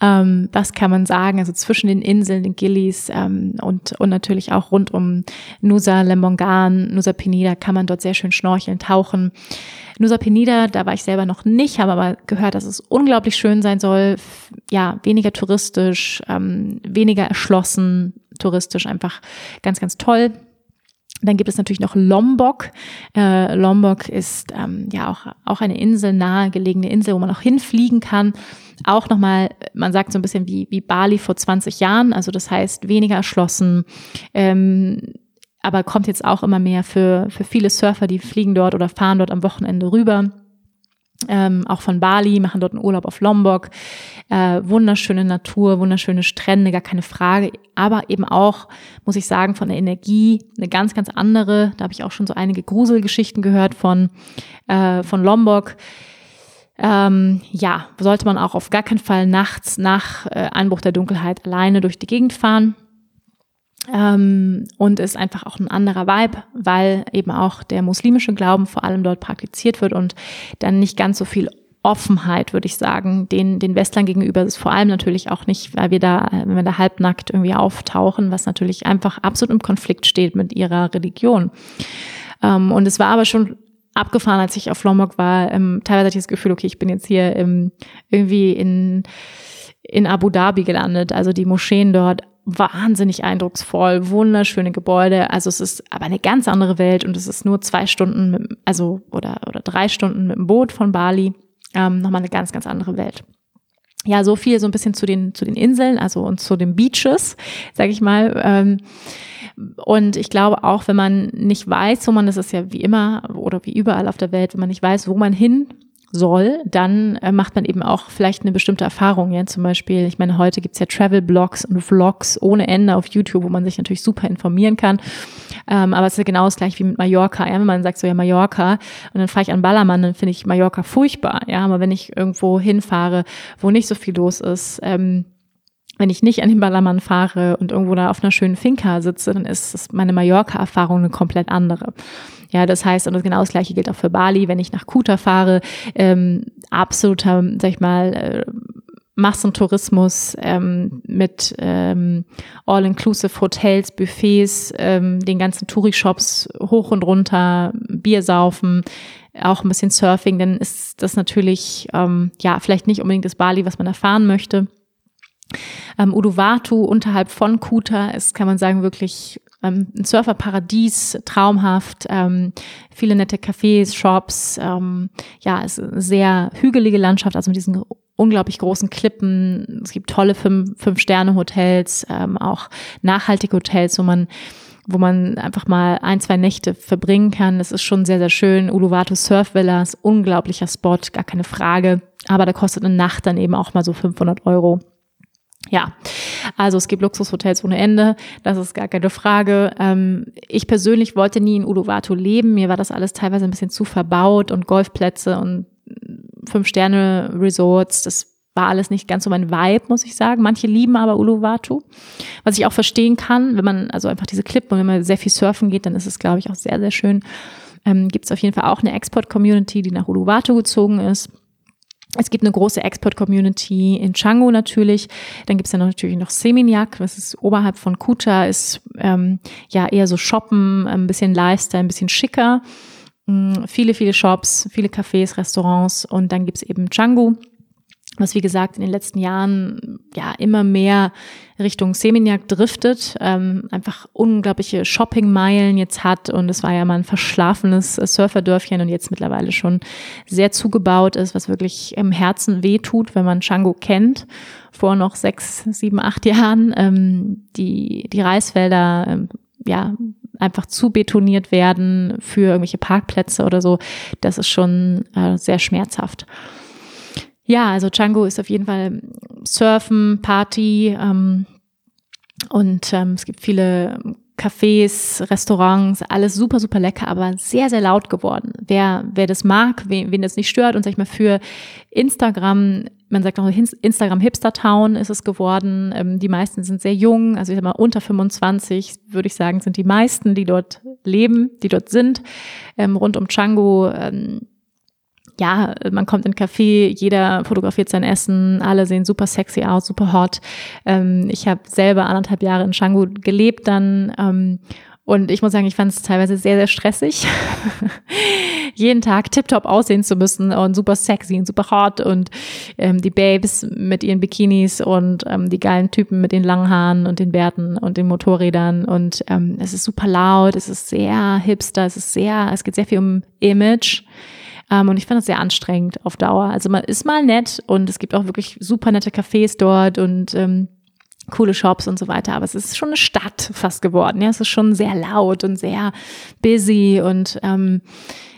Ähm, was kann man sagen? Also zwischen den Inseln, den Gillies ähm, und, und natürlich auch rund um Nusa Lembongan, Nusa Penida kann man dort sehr schön schnorcheln, tauchen. Nusa Penida, da war ich selber noch nicht, habe aber gehört, dass es unglaublich schön sein soll. Ja, weniger touristisch, ähm, weniger erschlossen, touristisch einfach ganz, ganz toll. Dann gibt es natürlich noch Lombok. Äh, Lombok ist ähm, ja auch, auch eine Insel, nahegelegene Insel, wo man auch hinfliegen kann. Auch nochmal, man sagt so ein bisschen wie, wie Bali vor 20 Jahren, also das heißt weniger erschlossen, ähm, aber kommt jetzt auch immer mehr für, für viele Surfer, die fliegen dort oder fahren dort am Wochenende rüber ähm, auch von Bali, machen dort einen Urlaub auf Lombok. Äh, wunderschöne Natur, wunderschöne Strände, gar keine Frage. Aber eben auch, muss ich sagen, von der Energie eine ganz, ganz andere. Da habe ich auch schon so einige Gruselgeschichten gehört von, äh, von Lombok. Ähm, ja, sollte man auch auf gar keinen Fall nachts nach äh, Einbruch der Dunkelheit alleine durch die Gegend fahren. Ähm, und ist einfach auch ein anderer Vibe, weil eben auch der muslimische Glauben vor allem dort praktiziert wird und dann nicht ganz so viel Offenheit, würde ich sagen, den, den Westlern gegenüber ist vor allem natürlich auch nicht, weil wir da, wenn wir da halbnackt irgendwie auftauchen, was natürlich einfach absolut im Konflikt steht mit ihrer Religion. Ähm, und es war aber schon abgefahren, als ich auf Lombok war. Ähm, teilweise hatte ich das Gefühl, okay, ich bin jetzt hier ähm, irgendwie in, in Abu Dhabi gelandet. Also die Moscheen dort wahnsinnig eindrucksvoll, wunderschöne Gebäude. Also es ist aber eine ganz andere Welt und es ist nur zwei Stunden, mit, also oder oder drei Stunden mit dem Boot von Bali. Ähm, nochmal eine ganz ganz andere Welt. Ja, so viel so ein bisschen zu den zu den Inseln, also und zu den Beaches, sage ich mal. Ähm, und ich glaube auch, wenn man nicht weiß, wo man, das ist ja wie immer oder wie überall auf der Welt, wenn man nicht weiß, wo man hin soll, dann äh, macht man eben auch vielleicht eine bestimmte Erfahrung. Ja? Zum Beispiel, ich meine, heute gibt's ja Travel-Blogs und Vlogs ohne Ende auf YouTube, wo man sich natürlich super informieren kann. Ähm, aber es ist ja genau das gleiche wie mit Mallorca. Ja? Wenn man sagt so, ja, Mallorca, und dann fahre ich an Ballermann, dann finde ich Mallorca furchtbar. Ja, aber wenn ich irgendwo hinfahre, wo nicht so viel los ist, ähm, wenn ich nicht an den Ballermann fahre und irgendwo da auf einer schönen Finca sitze, dann ist meine Mallorca-Erfahrung eine komplett andere. Ja, das heißt, und genau das Gleiche gilt auch für Bali, wenn ich nach Kuta fahre, ähm, absoluter, sag ich mal, äh, Massentourismus ähm, mit ähm, All-Inclusive Hotels, Buffets, ähm, den ganzen Touri-Shops hoch und runter, Bier saufen, auch ein bisschen Surfing, dann ist das natürlich ähm, ja vielleicht nicht unbedingt das Bali, was man erfahren möchte. Ähm, Uluwatu unterhalb von Kuta ist, kann man sagen, wirklich ähm, ein Surferparadies, traumhaft, ähm, viele nette Cafés, Shops, ähm, ja, es ist eine sehr hügelige Landschaft, also mit diesen unglaublich großen Klippen. Es gibt tolle Fünf-Sterne-Hotels, ähm, auch nachhaltige Hotels, wo man wo man einfach mal ein, zwei Nächte verbringen kann. Das ist schon sehr, sehr schön. Uluwatu Surf Villas, unglaublicher Spot, gar keine Frage. Aber da kostet eine Nacht dann eben auch mal so 500 Euro. Ja, also es gibt Luxushotels ohne Ende, das ist gar keine Frage. Ähm, ich persönlich wollte nie in Uluwatu leben, mir war das alles teilweise ein bisschen zu verbaut und Golfplätze und Fünf-Sterne-Resorts, das war alles nicht ganz so mein Vibe, muss ich sagen. Manche lieben aber Uluwatu, was ich auch verstehen kann, wenn man also einfach diese Klippen und wenn man sehr viel surfen geht, dann ist es, glaube ich, auch sehr, sehr schön. ähm, gibt es auf jeden Fall auch eine Export-Community, die nach Uluwatu gezogen ist. Es gibt eine große Export-Community in Changu natürlich. Dann gibt es ja natürlich noch Seminyak, das ist oberhalb von Kuta, ist ähm, ja eher so Shoppen, ein bisschen Lifestyle, ein bisschen schicker. Mhm, viele, viele Shops, viele Cafés, Restaurants und dann gibt es eben Changu was wie gesagt in den letzten Jahren ja immer mehr Richtung Seminyak driftet, ähm, einfach unglaubliche Shoppingmeilen jetzt hat und es war ja mal ein verschlafenes Surferdörfchen und jetzt mittlerweile schon sehr zugebaut ist, was wirklich im Herzen wehtut, wenn man Chango kennt. Vor noch sechs, sieben, acht Jahren ähm, die die Reisfelder ähm, ja einfach zu betoniert werden für irgendwelche Parkplätze oder so. Das ist schon äh, sehr schmerzhaft. Ja, also Django ist auf jeden Fall Surfen, Party ähm, und ähm, es gibt viele Cafés, Restaurants, alles super, super lecker, aber sehr, sehr laut geworden. Wer, wer das mag, wen, wen das nicht stört und sag ich mal für Instagram, man sagt auch Instagram Hipster Town ist es geworden. Ähm, die meisten sind sehr jung, also ich sag mal unter 25 würde ich sagen, sind die meisten, die dort leben, die dort sind. Ähm, rund um Django ähm, ja, man kommt in ein Café, jeder fotografiert sein Essen, alle sehen super sexy aus, super hot. Ähm, ich habe selber anderthalb Jahre in Canggu gelebt dann ähm, und ich muss sagen, ich fand es teilweise sehr, sehr stressig, jeden Tag tiptop aussehen zu müssen und super sexy und super hot und ähm, die Babes mit ihren Bikinis und ähm, die geilen Typen mit den langen Haaren und den Bärten und den Motorrädern und ähm, es ist super laut, es ist sehr hipster, es ist sehr, es geht sehr viel um Image. Ähm, und ich fand das sehr anstrengend auf Dauer. Also man ist mal nett und es gibt auch wirklich super nette Cafés dort und ähm, coole Shops und so weiter, aber es ist schon eine Stadt fast geworden. Ja, es ist schon sehr laut und sehr busy und ähm,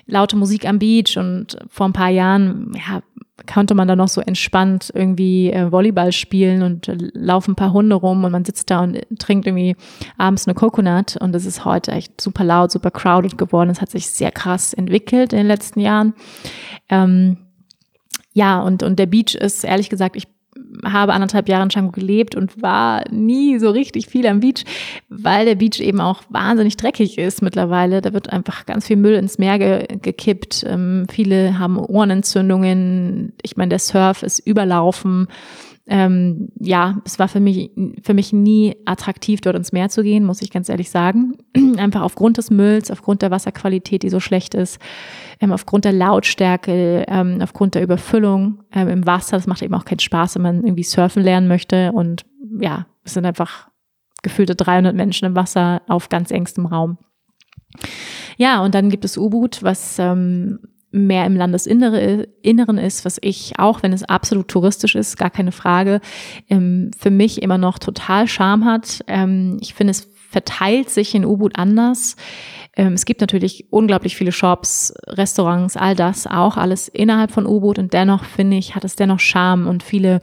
laute Musik am Beach und vor ein paar Jahren ja, konnte man da noch so entspannt irgendwie äh, Volleyball spielen und laufen ein paar Hunde rum und man sitzt da und trinkt irgendwie abends eine Coconut und es ist heute echt super laut, super crowded geworden. Es hat sich sehr krass entwickelt in den letzten Jahren. Ähm, ja, und, und der Beach ist ehrlich gesagt, ich habe anderthalb Jahre in Canggu gelebt und war nie so richtig viel am Beach, weil der Beach eben auch wahnsinnig dreckig ist mittlerweile. Da wird einfach ganz viel Müll ins Meer ge gekippt. Ähm, viele haben Ohrenentzündungen. Ich meine, der Surf ist überlaufen ähm, ja, es war für mich, für mich nie attraktiv, dort ins Meer zu gehen, muss ich ganz ehrlich sagen. Einfach aufgrund des Mülls, aufgrund der Wasserqualität, die so schlecht ist, ähm, aufgrund der Lautstärke, ähm, aufgrund der Überfüllung ähm, im Wasser. Das macht eben auch keinen Spaß, wenn man irgendwie surfen lernen möchte. Und ja, es sind einfach gefühlte 300 Menschen im Wasser auf ganz engstem Raum. Ja, und dann gibt es U-Boot, was ähm, mehr im Landesinneren ist, was ich, auch wenn es absolut touristisch ist, gar keine Frage, ähm, für mich immer noch total Charme hat. Ähm, ich finde, es verteilt sich in U-Boot anders. Ähm, es gibt natürlich unglaublich viele Shops, Restaurants, all das auch, alles innerhalb von U-Boot und dennoch finde ich, hat es dennoch Charme und viele,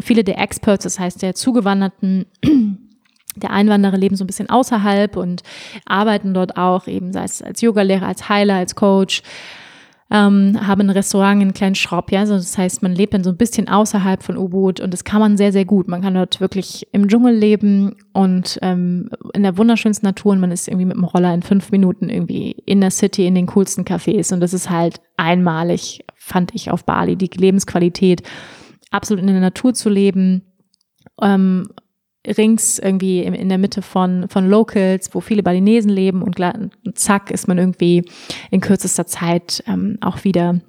viele der Experts, das heißt der Zugewanderten, der Einwanderer leben so ein bisschen außerhalb und arbeiten dort auch eben, sei es als Yogalehrer, als Heiler, als Coach, ähm, haben ein Restaurant, einen kleinen Shop, ja, also das heißt, man lebt dann so ein bisschen außerhalb von U-Boot und das kann man sehr, sehr gut. Man kann dort wirklich im Dschungel leben und ähm, in der wunderschönsten Natur und man ist irgendwie mit dem Roller in fünf Minuten irgendwie in der City in den coolsten Cafés und das ist halt einmalig, fand ich auf Bali, die Lebensqualität, absolut in der Natur zu leben, ähm, rings irgendwie in der Mitte von, von Locals, wo viele Balinesen leben und zack ist man irgendwie in kürzester Zeit ähm, auch wieder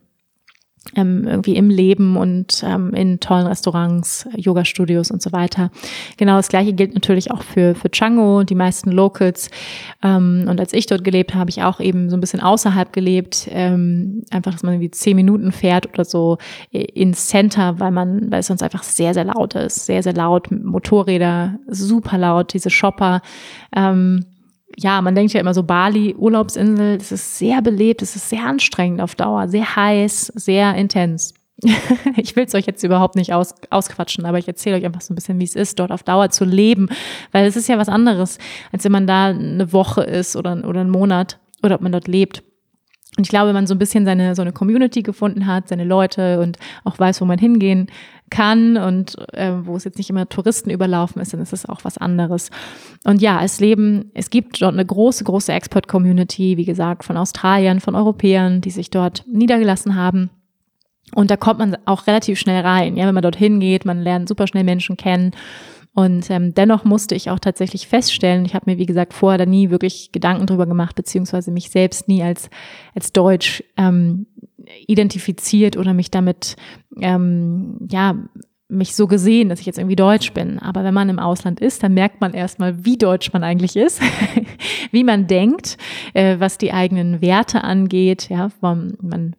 ähm, irgendwie im Leben und ähm, in tollen Restaurants, Yoga-Studios und so weiter. Genau das gleiche gilt natürlich auch für, für Chango, die meisten Locals. Ähm, und als ich dort gelebt habe, habe ich auch eben so ein bisschen außerhalb gelebt. Ähm, einfach, dass man irgendwie zehn Minuten fährt oder so ins Center, weil man, weil es sonst einfach sehr, sehr laut ist. Sehr, sehr laut. Motorräder, super laut, diese Shopper. Ähm, ja, man denkt ja immer so Bali, Urlaubsinsel, das ist sehr belebt, das ist sehr anstrengend auf Dauer, sehr heiß, sehr intens. ich will es euch jetzt überhaupt nicht aus, ausquatschen, aber ich erzähle euch einfach so ein bisschen, wie es ist, dort auf Dauer zu leben, weil es ist ja was anderes, als wenn man da eine Woche ist oder, oder einen Monat oder ob man dort lebt. Und ich glaube, wenn man so ein bisschen seine so eine Community gefunden hat, seine Leute und auch weiß, wo man hingehen kann und äh, wo es jetzt nicht immer Touristen überlaufen ist, dann ist es auch was anderes. Und ja, es leben, es gibt dort eine große, große Expert-Community, wie gesagt, von Australiern, von Europäern, die sich dort niedergelassen haben. Und da kommt man auch relativ schnell rein. Ja, wenn man dorthin geht, man lernt super schnell Menschen kennen und ähm, dennoch musste ich auch tatsächlich feststellen, ich habe mir, wie gesagt, vorher da nie wirklich Gedanken drüber gemacht, beziehungsweise mich selbst nie als, als Deutsch ähm, identifiziert oder mich damit, ähm, ja, mich so gesehen, dass ich jetzt irgendwie Deutsch bin. Aber wenn man im Ausland ist, dann merkt man erstmal, wie deutsch man eigentlich ist, wie man denkt, äh, was die eigenen Werte angeht. Ja, man, man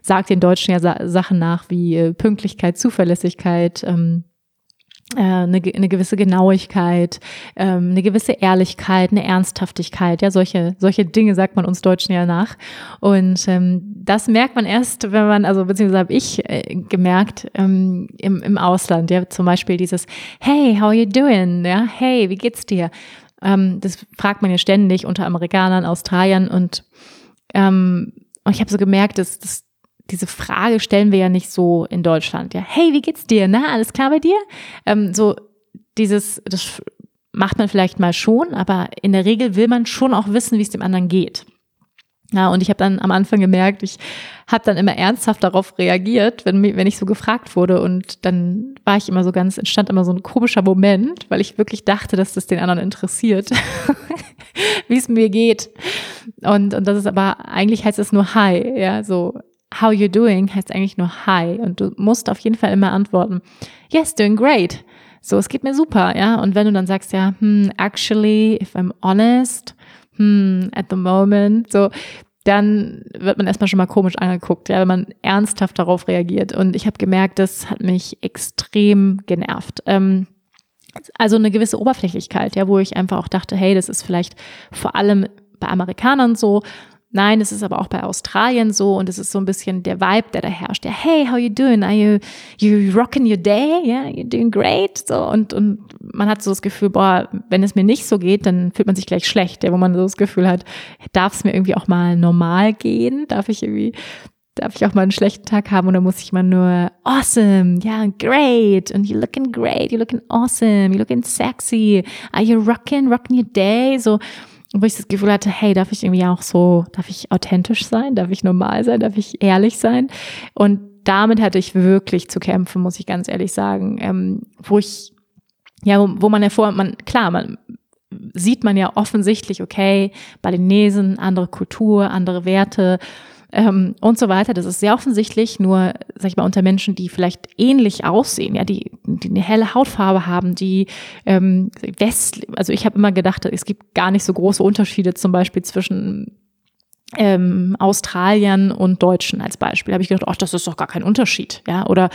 sagt den Deutschen ja Sa Sachen nach wie äh, Pünktlichkeit, Zuverlässigkeit, ähm, äh, eine, eine gewisse Genauigkeit, ähm, eine gewisse Ehrlichkeit, eine Ernsthaftigkeit, ja, solche, solche Dinge sagt man uns Deutschen ja nach. Und ähm, das merkt man erst, wenn man, also beziehungsweise habe ich äh, gemerkt ähm, im, im Ausland, ja, zum Beispiel dieses Hey, how are you doing? Ja, hey, wie geht's dir? Ähm, das fragt man ja ständig unter Amerikanern, Australiern und ähm, und ich habe so gemerkt, dass, dass diese Frage stellen wir ja nicht so in Deutschland. Ja, hey, wie geht's dir? Na, alles klar bei dir? Ähm, so dieses, das macht man vielleicht mal schon, aber in der Regel will man schon auch wissen, wie es dem anderen geht. Ja, und ich habe dann am Anfang gemerkt, ich habe dann immer ernsthaft darauf reagiert, wenn, wenn ich so gefragt wurde. Und dann war ich immer so ganz, entstand immer so ein komischer Moment, weil ich wirklich dachte, dass das den anderen interessiert, wie es mir geht. Und, und das ist aber, eigentlich heißt es nur Hi, ja, so how you doing heißt eigentlich nur hi und du musst auf jeden Fall immer antworten, yes, doing great. So, es geht mir super, ja. Und wenn du dann sagst, ja, hmm, actually, if I'm honest, hmm, at the moment, so, dann wird man erstmal schon mal komisch angeguckt, ja, wenn man ernsthaft darauf reagiert. Und ich habe gemerkt, das hat mich extrem genervt. Ähm, also eine gewisse Oberflächlichkeit, ja, wo ich einfach auch dachte, hey, das ist vielleicht vor allem bei Amerikanern so, Nein, es ist aber auch bei Australien so und es ist so ein bisschen der Vibe, der da herrscht. Ja, hey, how you doing? Are you, you rocking your day? Yeah, you're doing great? So und, und man hat so das Gefühl, boah, wenn es mir nicht so geht, dann fühlt man sich gleich schlecht, ja, wo man so das Gefühl hat, darf es mir irgendwie auch mal normal gehen? Darf ich irgendwie, darf ich auch mal einen schlechten Tag haben oder muss ich mal nur awesome, ja, yeah, great und you're looking great, you're looking awesome, you're looking sexy, are you rocking, rocking your day? So, wo ich das Gefühl hatte, hey, darf ich irgendwie auch so, darf ich authentisch sein, darf ich normal sein, darf ich ehrlich sein? Und damit hatte ich wirklich zu kämpfen, muss ich ganz ehrlich sagen, ähm, wo ich, ja, wo, wo man hervor, man, klar, man sieht man ja offensichtlich, okay, Balinesen, andere Kultur, andere Werte, ähm, und so weiter. Das ist sehr offensichtlich, nur, sag ich mal, unter Menschen, die vielleicht ähnlich aussehen, ja, die, die eine helle Hautfarbe haben, die ähm, West, also ich habe immer gedacht, es gibt gar nicht so große Unterschiede zum Beispiel zwischen ähm, Australiern und Deutschen als Beispiel. Da habe ich gedacht, ach, das ist doch gar kein Unterschied, ja, oder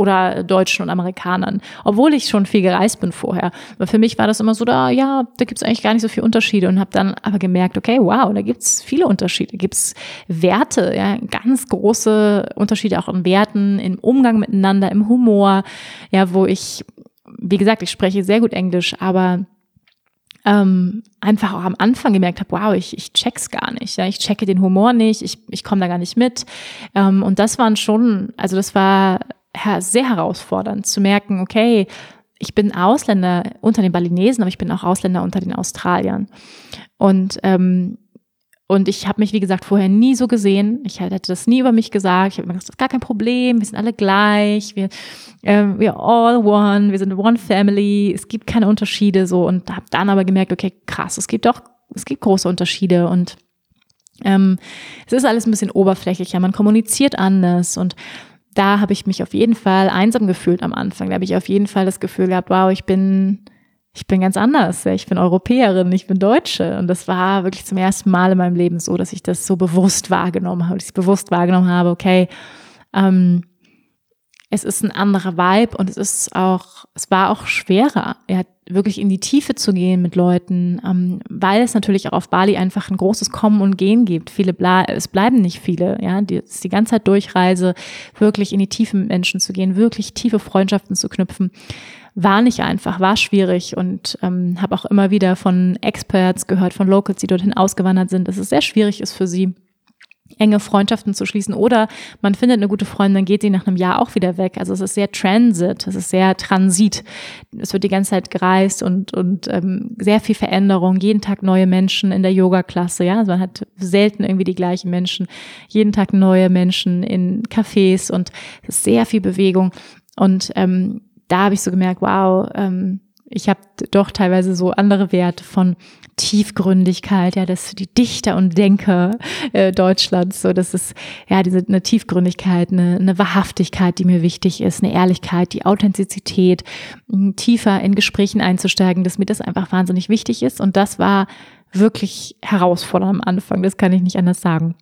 oder Deutschen und Amerikanern, obwohl ich schon viel gereist bin vorher. Aber für mich war das immer so, da ja, da gibt's eigentlich gar nicht so viele Unterschiede und habe dann aber gemerkt, okay, wow, da gibt's viele Unterschiede, gibt's Werte, ja, ganz große Unterschiede auch in Werten, im Umgang miteinander, im Humor, ja, wo ich, wie gesagt, ich spreche sehr gut Englisch, aber ähm, einfach auch am Anfang gemerkt habe, wow, ich, ich check's gar nicht. Ja, ich checke den Humor nicht, ich, ich komme da gar nicht mit. Ähm, und das waren schon, also das war sehr herausfordernd zu merken, okay, ich bin Ausländer unter den Balinesen, aber ich bin auch Ausländer unter den Australiern. Und ähm, und ich habe mich, wie gesagt, vorher nie so gesehen. Ich hätte das nie über mich gesagt. Ich habe mir gesagt, das ist gar kein Problem. Wir sind alle gleich. Wir, ähm, wir all one. Wir sind one family. Es gibt keine Unterschiede so. Und habe dann aber gemerkt, okay, krass, es gibt doch, es gibt große Unterschiede und ähm, es ist alles ein bisschen oberflächlicher. Man kommuniziert anders und da habe ich mich auf jeden Fall einsam gefühlt am Anfang. Da habe ich auf jeden Fall das Gefühl gehabt, wow, ich bin, ich bin ganz anders. Ich bin Europäerin, ich bin Deutsche. Und das war wirklich zum ersten Mal in meinem Leben so, dass ich das so bewusst wahrgenommen habe, dass ich bewusst wahrgenommen habe, okay, ähm, es ist ein anderer Vibe und es ist auch, es war auch schwerer, ja, wirklich in die Tiefe zu gehen mit Leuten, ähm, weil es natürlich auch auf Bali einfach ein großes Kommen und Gehen gibt. Viele ble es bleiben nicht viele, ja, die, die ganze Zeit Durchreise, wirklich in die Tiefe mit Menschen zu gehen, wirklich tiefe Freundschaften zu knüpfen, war nicht einfach, war schwierig und ähm, habe auch immer wieder von Experts gehört, von Locals, die dorthin ausgewandert sind, dass es sehr schwierig ist für sie enge Freundschaften zu schließen. Oder man findet eine gute Freundin, dann geht sie nach einem Jahr auch wieder weg. Also es ist sehr Transit, es ist sehr Transit. Es wird die ganze Zeit gereist und, und ähm, sehr viel Veränderung, jeden Tag neue Menschen in der Yoga-Klasse. Ja? Also man hat selten irgendwie die gleichen Menschen, jeden Tag neue Menschen in Cafés und es ist sehr viel Bewegung. Und ähm, da habe ich so gemerkt, wow, ähm, ich habe doch teilweise so andere Werte von Tiefgründigkeit, ja, das die Dichter und Denker äh, Deutschlands, so das ist ja diese eine Tiefgründigkeit, eine, eine Wahrhaftigkeit, die mir wichtig ist, eine Ehrlichkeit, die Authentizität, tiefer in Gesprächen einzusteigen, dass mir das einfach wahnsinnig wichtig ist und das war wirklich herausfordernd am Anfang, das kann ich nicht anders sagen.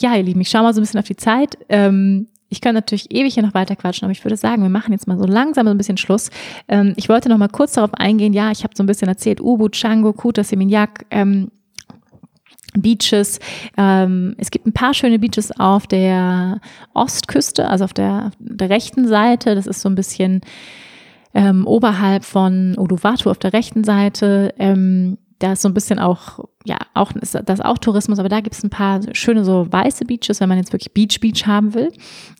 Ja, ihr Lieben, ich schaue mal so ein bisschen auf die Zeit. Ähm, ich kann natürlich ewig hier noch weiter quatschen, aber ich würde sagen, wir machen jetzt mal so langsam ein bisschen Schluss. Ähm, ich wollte noch mal kurz darauf eingehen. Ja, ich habe so ein bisschen erzählt, Ubud, Django, Kuta, Seminyak, ähm, Beaches. Ähm, es gibt ein paar schöne Beaches auf der Ostküste, also auf der, der rechten Seite. Das ist so ein bisschen ähm, oberhalb von Uluwatu auf der rechten Seite. Ähm, da ist so ein bisschen auch, ja, auch ist das auch Tourismus, aber da gibt es ein paar schöne so weiße Beaches, wenn man jetzt wirklich Beach Beach haben will.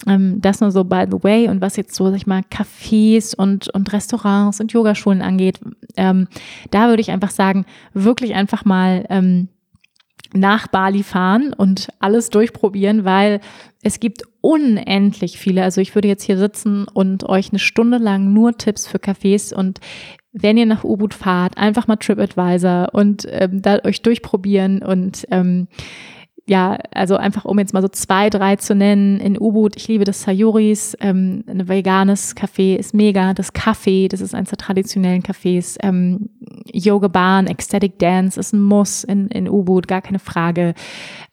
Ähm, das nur so by the way. Und was jetzt so, sag ich mal, Cafés und, und Restaurants und Yogaschulen angeht, ähm, da würde ich einfach sagen, wirklich einfach mal ähm, nach Bali fahren und alles durchprobieren, weil es gibt unendlich viele. Also ich würde jetzt hier sitzen und euch eine Stunde lang nur Tipps für Cafés und wenn ihr nach Ubud fahrt, einfach mal TripAdvisor und ähm, da euch durchprobieren und ähm, ja, also einfach um jetzt mal so zwei, drei zu nennen. In Ubud, ich liebe das Sayuris, ähm, ein veganes Café ist mega. Das Café, das ist eines der traditionellen Cafés. Ähm, Yoga Bahn, Ecstatic Dance ist ein Muss in, in Ubud, gar keine Frage.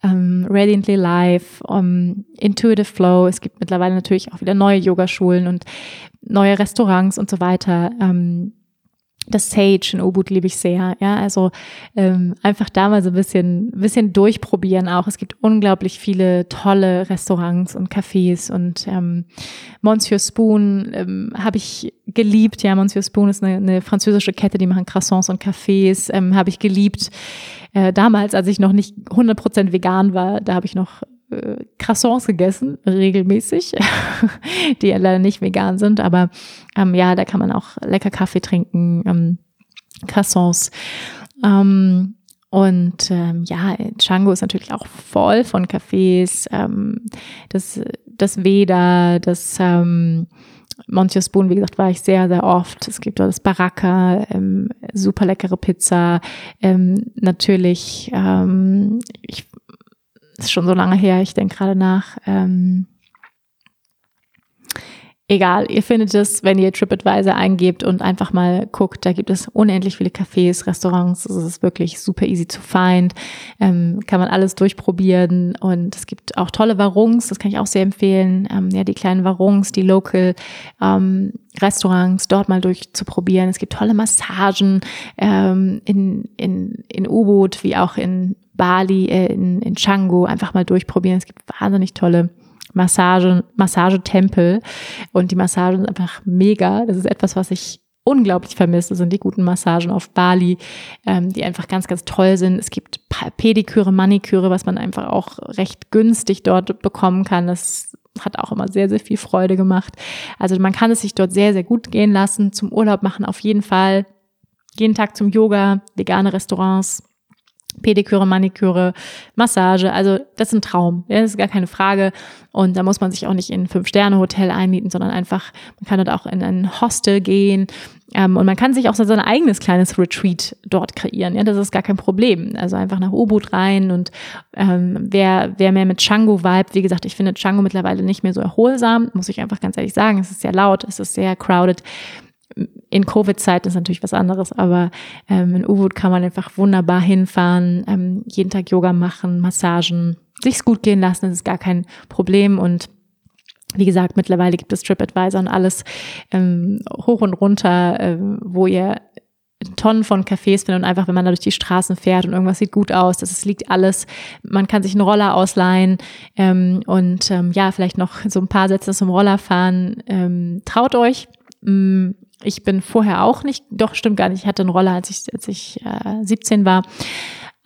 Ähm, Radiantly Life, um, Intuitive Flow. Es gibt mittlerweile natürlich auch wieder neue Yogaschulen und neue Restaurants und so weiter. Ähm, das Sage in Ubud liebe ich sehr. Ja, also ähm, einfach da mal so ein bisschen, bisschen durchprobieren auch. Es gibt unglaublich viele tolle Restaurants und Cafés und ähm, Monsieur Spoon ähm, habe ich geliebt. Ja, Monsieur Spoon ist eine, eine französische Kette, die machen Croissants und Cafés. Ähm, habe ich geliebt. Äh, damals, als ich noch nicht 100% vegan war, da habe ich noch äh, Croissants gegessen, regelmäßig, die ja leider nicht vegan sind, aber ähm, ja, da kann man auch lecker Kaffee trinken, ähm, Croissants. Ähm, und ähm, ja, Django ist natürlich auch voll von Cafés. Ähm, das, das Veda, das ähm, Montius Spoon, wie gesagt, war ich sehr, sehr oft. Es gibt dort das Baraka, ähm, super leckere Pizza. Ähm, natürlich, ähm, ich ist schon so lange her, ich denke gerade nach. Ähm, egal, ihr findet es, wenn ihr TripAdvisor eingebt und einfach mal guckt, da gibt es unendlich viele Cafés, Restaurants, es ist wirklich super easy zu find, ähm, kann man alles durchprobieren und es gibt auch tolle Warungs, das kann ich auch sehr empfehlen, ähm, ja, die kleinen Warungs, die Local ähm, Restaurants dort mal durchzuprobieren. Es gibt tolle Massagen ähm, in, in, in U-Boot wie auch in Bali, äh, in, in Canggu einfach mal durchprobieren. Es gibt wahnsinnig tolle Massagen, Massagetempel und die Massagen sind einfach mega. Das ist etwas, was ich unglaublich vermisse, das sind die guten Massagen auf Bali, ähm, die einfach ganz, ganz toll sind. Es gibt Pediküre, Maniküre, was man einfach auch recht günstig dort bekommen kann. Das hat auch immer sehr, sehr viel Freude gemacht. Also man kann es sich dort sehr, sehr gut gehen lassen. Zum Urlaub machen auf jeden Fall. Jeden Tag zum Yoga, vegane Restaurants, Pediküre, Maniküre, Massage, also das ist ein Traum, ja, das ist gar keine Frage. Und da muss man sich auch nicht in ein Fünf-Sterne-Hotel einmieten, sondern einfach, man kann dort auch in ein Hostel gehen ähm, und man kann sich auch so sein eigenes kleines Retreat dort kreieren. Ja, das ist gar kein Problem. Also einfach nach Ubud rein und ähm, wer, wer mehr mit Django vibe, wie gesagt, ich finde Django mittlerweile nicht mehr so erholsam, muss ich einfach ganz ehrlich sagen. Es ist sehr laut, es ist sehr crowded in Covid-Zeiten ist natürlich was anderes, aber ähm, in Ubud kann man einfach wunderbar hinfahren, ähm, jeden Tag Yoga machen, Massagen, sich's gut gehen lassen, das ist gar kein Problem und wie gesagt, mittlerweile gibt es TripAdvisor und alles ähm, hoch und runter, äh, wo ihr Tonnen von Cafés findet und einfach, wenn man da durch die Straßen fährt und irgendwas sieht gut aus, das liegt alles. Man kann sich einen Roller ausleihen ähm, und ähm, ja, vielleicht noch so ein paar Sätze zum Roller fahren. Ähm, traut euch. Mm, ich bin vorher auch nicht, doch stimmt gar nicht, ich hatte einen Roller, als ich, als ich äh, 17 war.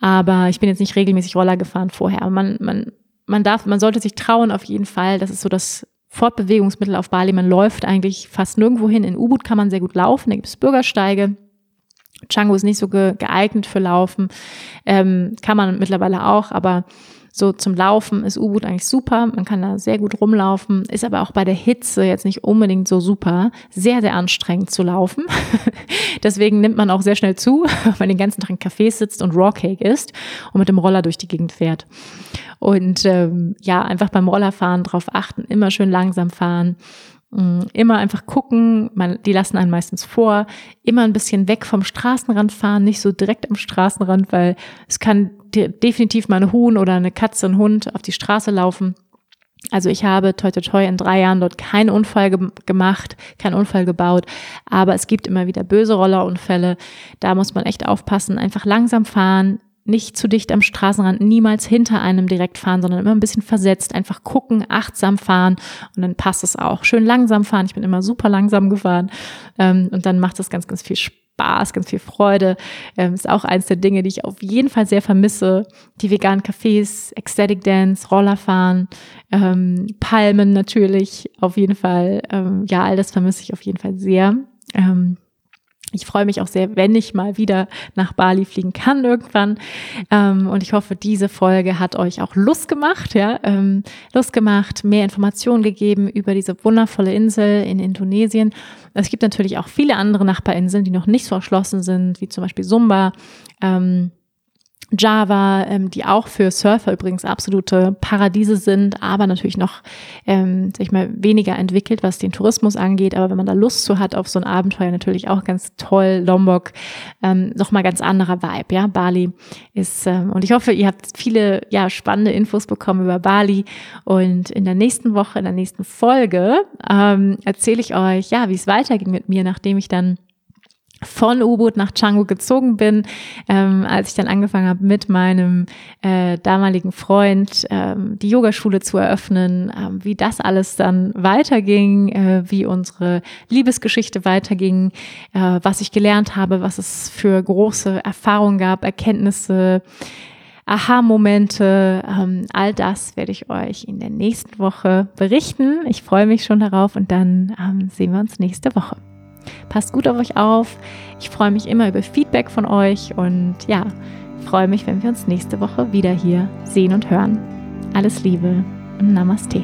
Aber ich bin jetzt nicht regelmäßig Roller gefahren vorher. Aber man, man, man darf, man sollte sich trauen auf jeden Fall. Das ist so das Fortbewegungsmittel auf Bali. Man läuft eigentlich fast nirgendwo hin. In Ubud kann man sehr gut laufen. Da gibt es Bürgersteige. Django ist nicht so ge geeignet für Laufen. Ähm, kann man mittlerweile auch, aber so zum Laufen ist U-Boot eigentlich super. Man kann da sehr gut rumlaufen, ist aber auch bei der Hitze jetzt nicht unbedingt so super. Sehr, sehr anstrengend zu laufen. Deswegen nimmt man auch sehr schnell zu, wenn man den ganzen Tag in Cafés sitzt und Rawcake isst und mit dem Roller durch die Gegend fährt. Und ähm, ja, einfach beim Rollerfahren drauf achten, immer schön langsam fahren. Mm, immer einfach gucken, man, die lassen einen meistens vor, immer ein bisschen weg vom Straßenrand fahren, nicht so direkt am Straßenrand, weil es kann definitiv mal ein Huhn oder eine Katze, ein Hund auf die Straße laufen. Also ich habe toi toi toi in drei Jahren dort keinen Unfall ge gemacht, keinen Unfall gebaut, aber es gibt immer wieder böse Rollerunfälle. Da muss man echt aufpassen, einfach langsam fahren, nicht zu dicht am Straßenrand, niemals hinter einem direkt fahren, sondern immer ein bisschen versetzt, einfach gucken, achtsam fahren und dann passt es auch. Schön langsam fahren, ich bin immer super langsam gefahren ähm, und dann macht es ganz, ganz viel Spaß ganz viel Freude. Ähm, ist auch eins der Dinge, die ich auf jeden Fall sehr vermisse. Die veganen Cafés, Ecstatic Dance, Rollerfahren, ähm, Palmen natürlich, auf jeden Fall. Ähm, ja, all das vermisse ich auf jeden Fall sehr. Ähm, ich freue mich auch sehr, wenn ich mal wieder nach Bali fliegen kann irgendwann. Ähm, und ich hoffe, diese Folge hat euch auch Lust gemacht, ja, ähm, Lust gemacht, mehr Informationen gegeben über diese wundervolle Insel in Indonesien. Es gibt natürlich auch viele andere Nachbarinseln, die noch nicht so erschlossen sind, wie zum Beispiel Sumba. Ähm, Java, ähm, die auch für Surfer übrigens absolute Paradiese sind, aber natürlich noch, ähm, sag ich mal, weniger entwickelt, was den Tourismus angeht. Aber wenn man da Lust zu hat auf so ein Abenteuer, natürlich auch ganz toll. Lombok, ähm, nochmal ganz anderer Vibe, ja. Bali ist, ähm, und ich hoffe, ihr habt viele, ja, spannende Infos bekommen über Bali. Und in der nächsten Woche, in der nächsten Folge, ähm, erzähle ich euch, ja, wie es weiterging mit mir, nachdem ich dann von U-Boot nach Canggu gezogen bin, ähm, als ich dann angefangen habe, mit meinem äh, damaligen Freund ähm, die Yogaschule zu eröffnen, ähm, wie das alles dann weiterging, äh, wie unsere Liebesgeschichte weiterging, äh, was ich gelernt habe, was es für große Erfahrungen gab, Erkenntnisse, Aha-Momente, ähm, all das werde ich euch in der nächsten Woche berichten. Ich freue mich schon darauf und dann ähm, sehen wir uns nächste Woche. Passt gut auf euch auf. Ich freue mich immer über Feedback von euch und ja, freue mich, wenn wir uns nächste Woche wieder hier sehen und hören. Alles Liebe und Namaste.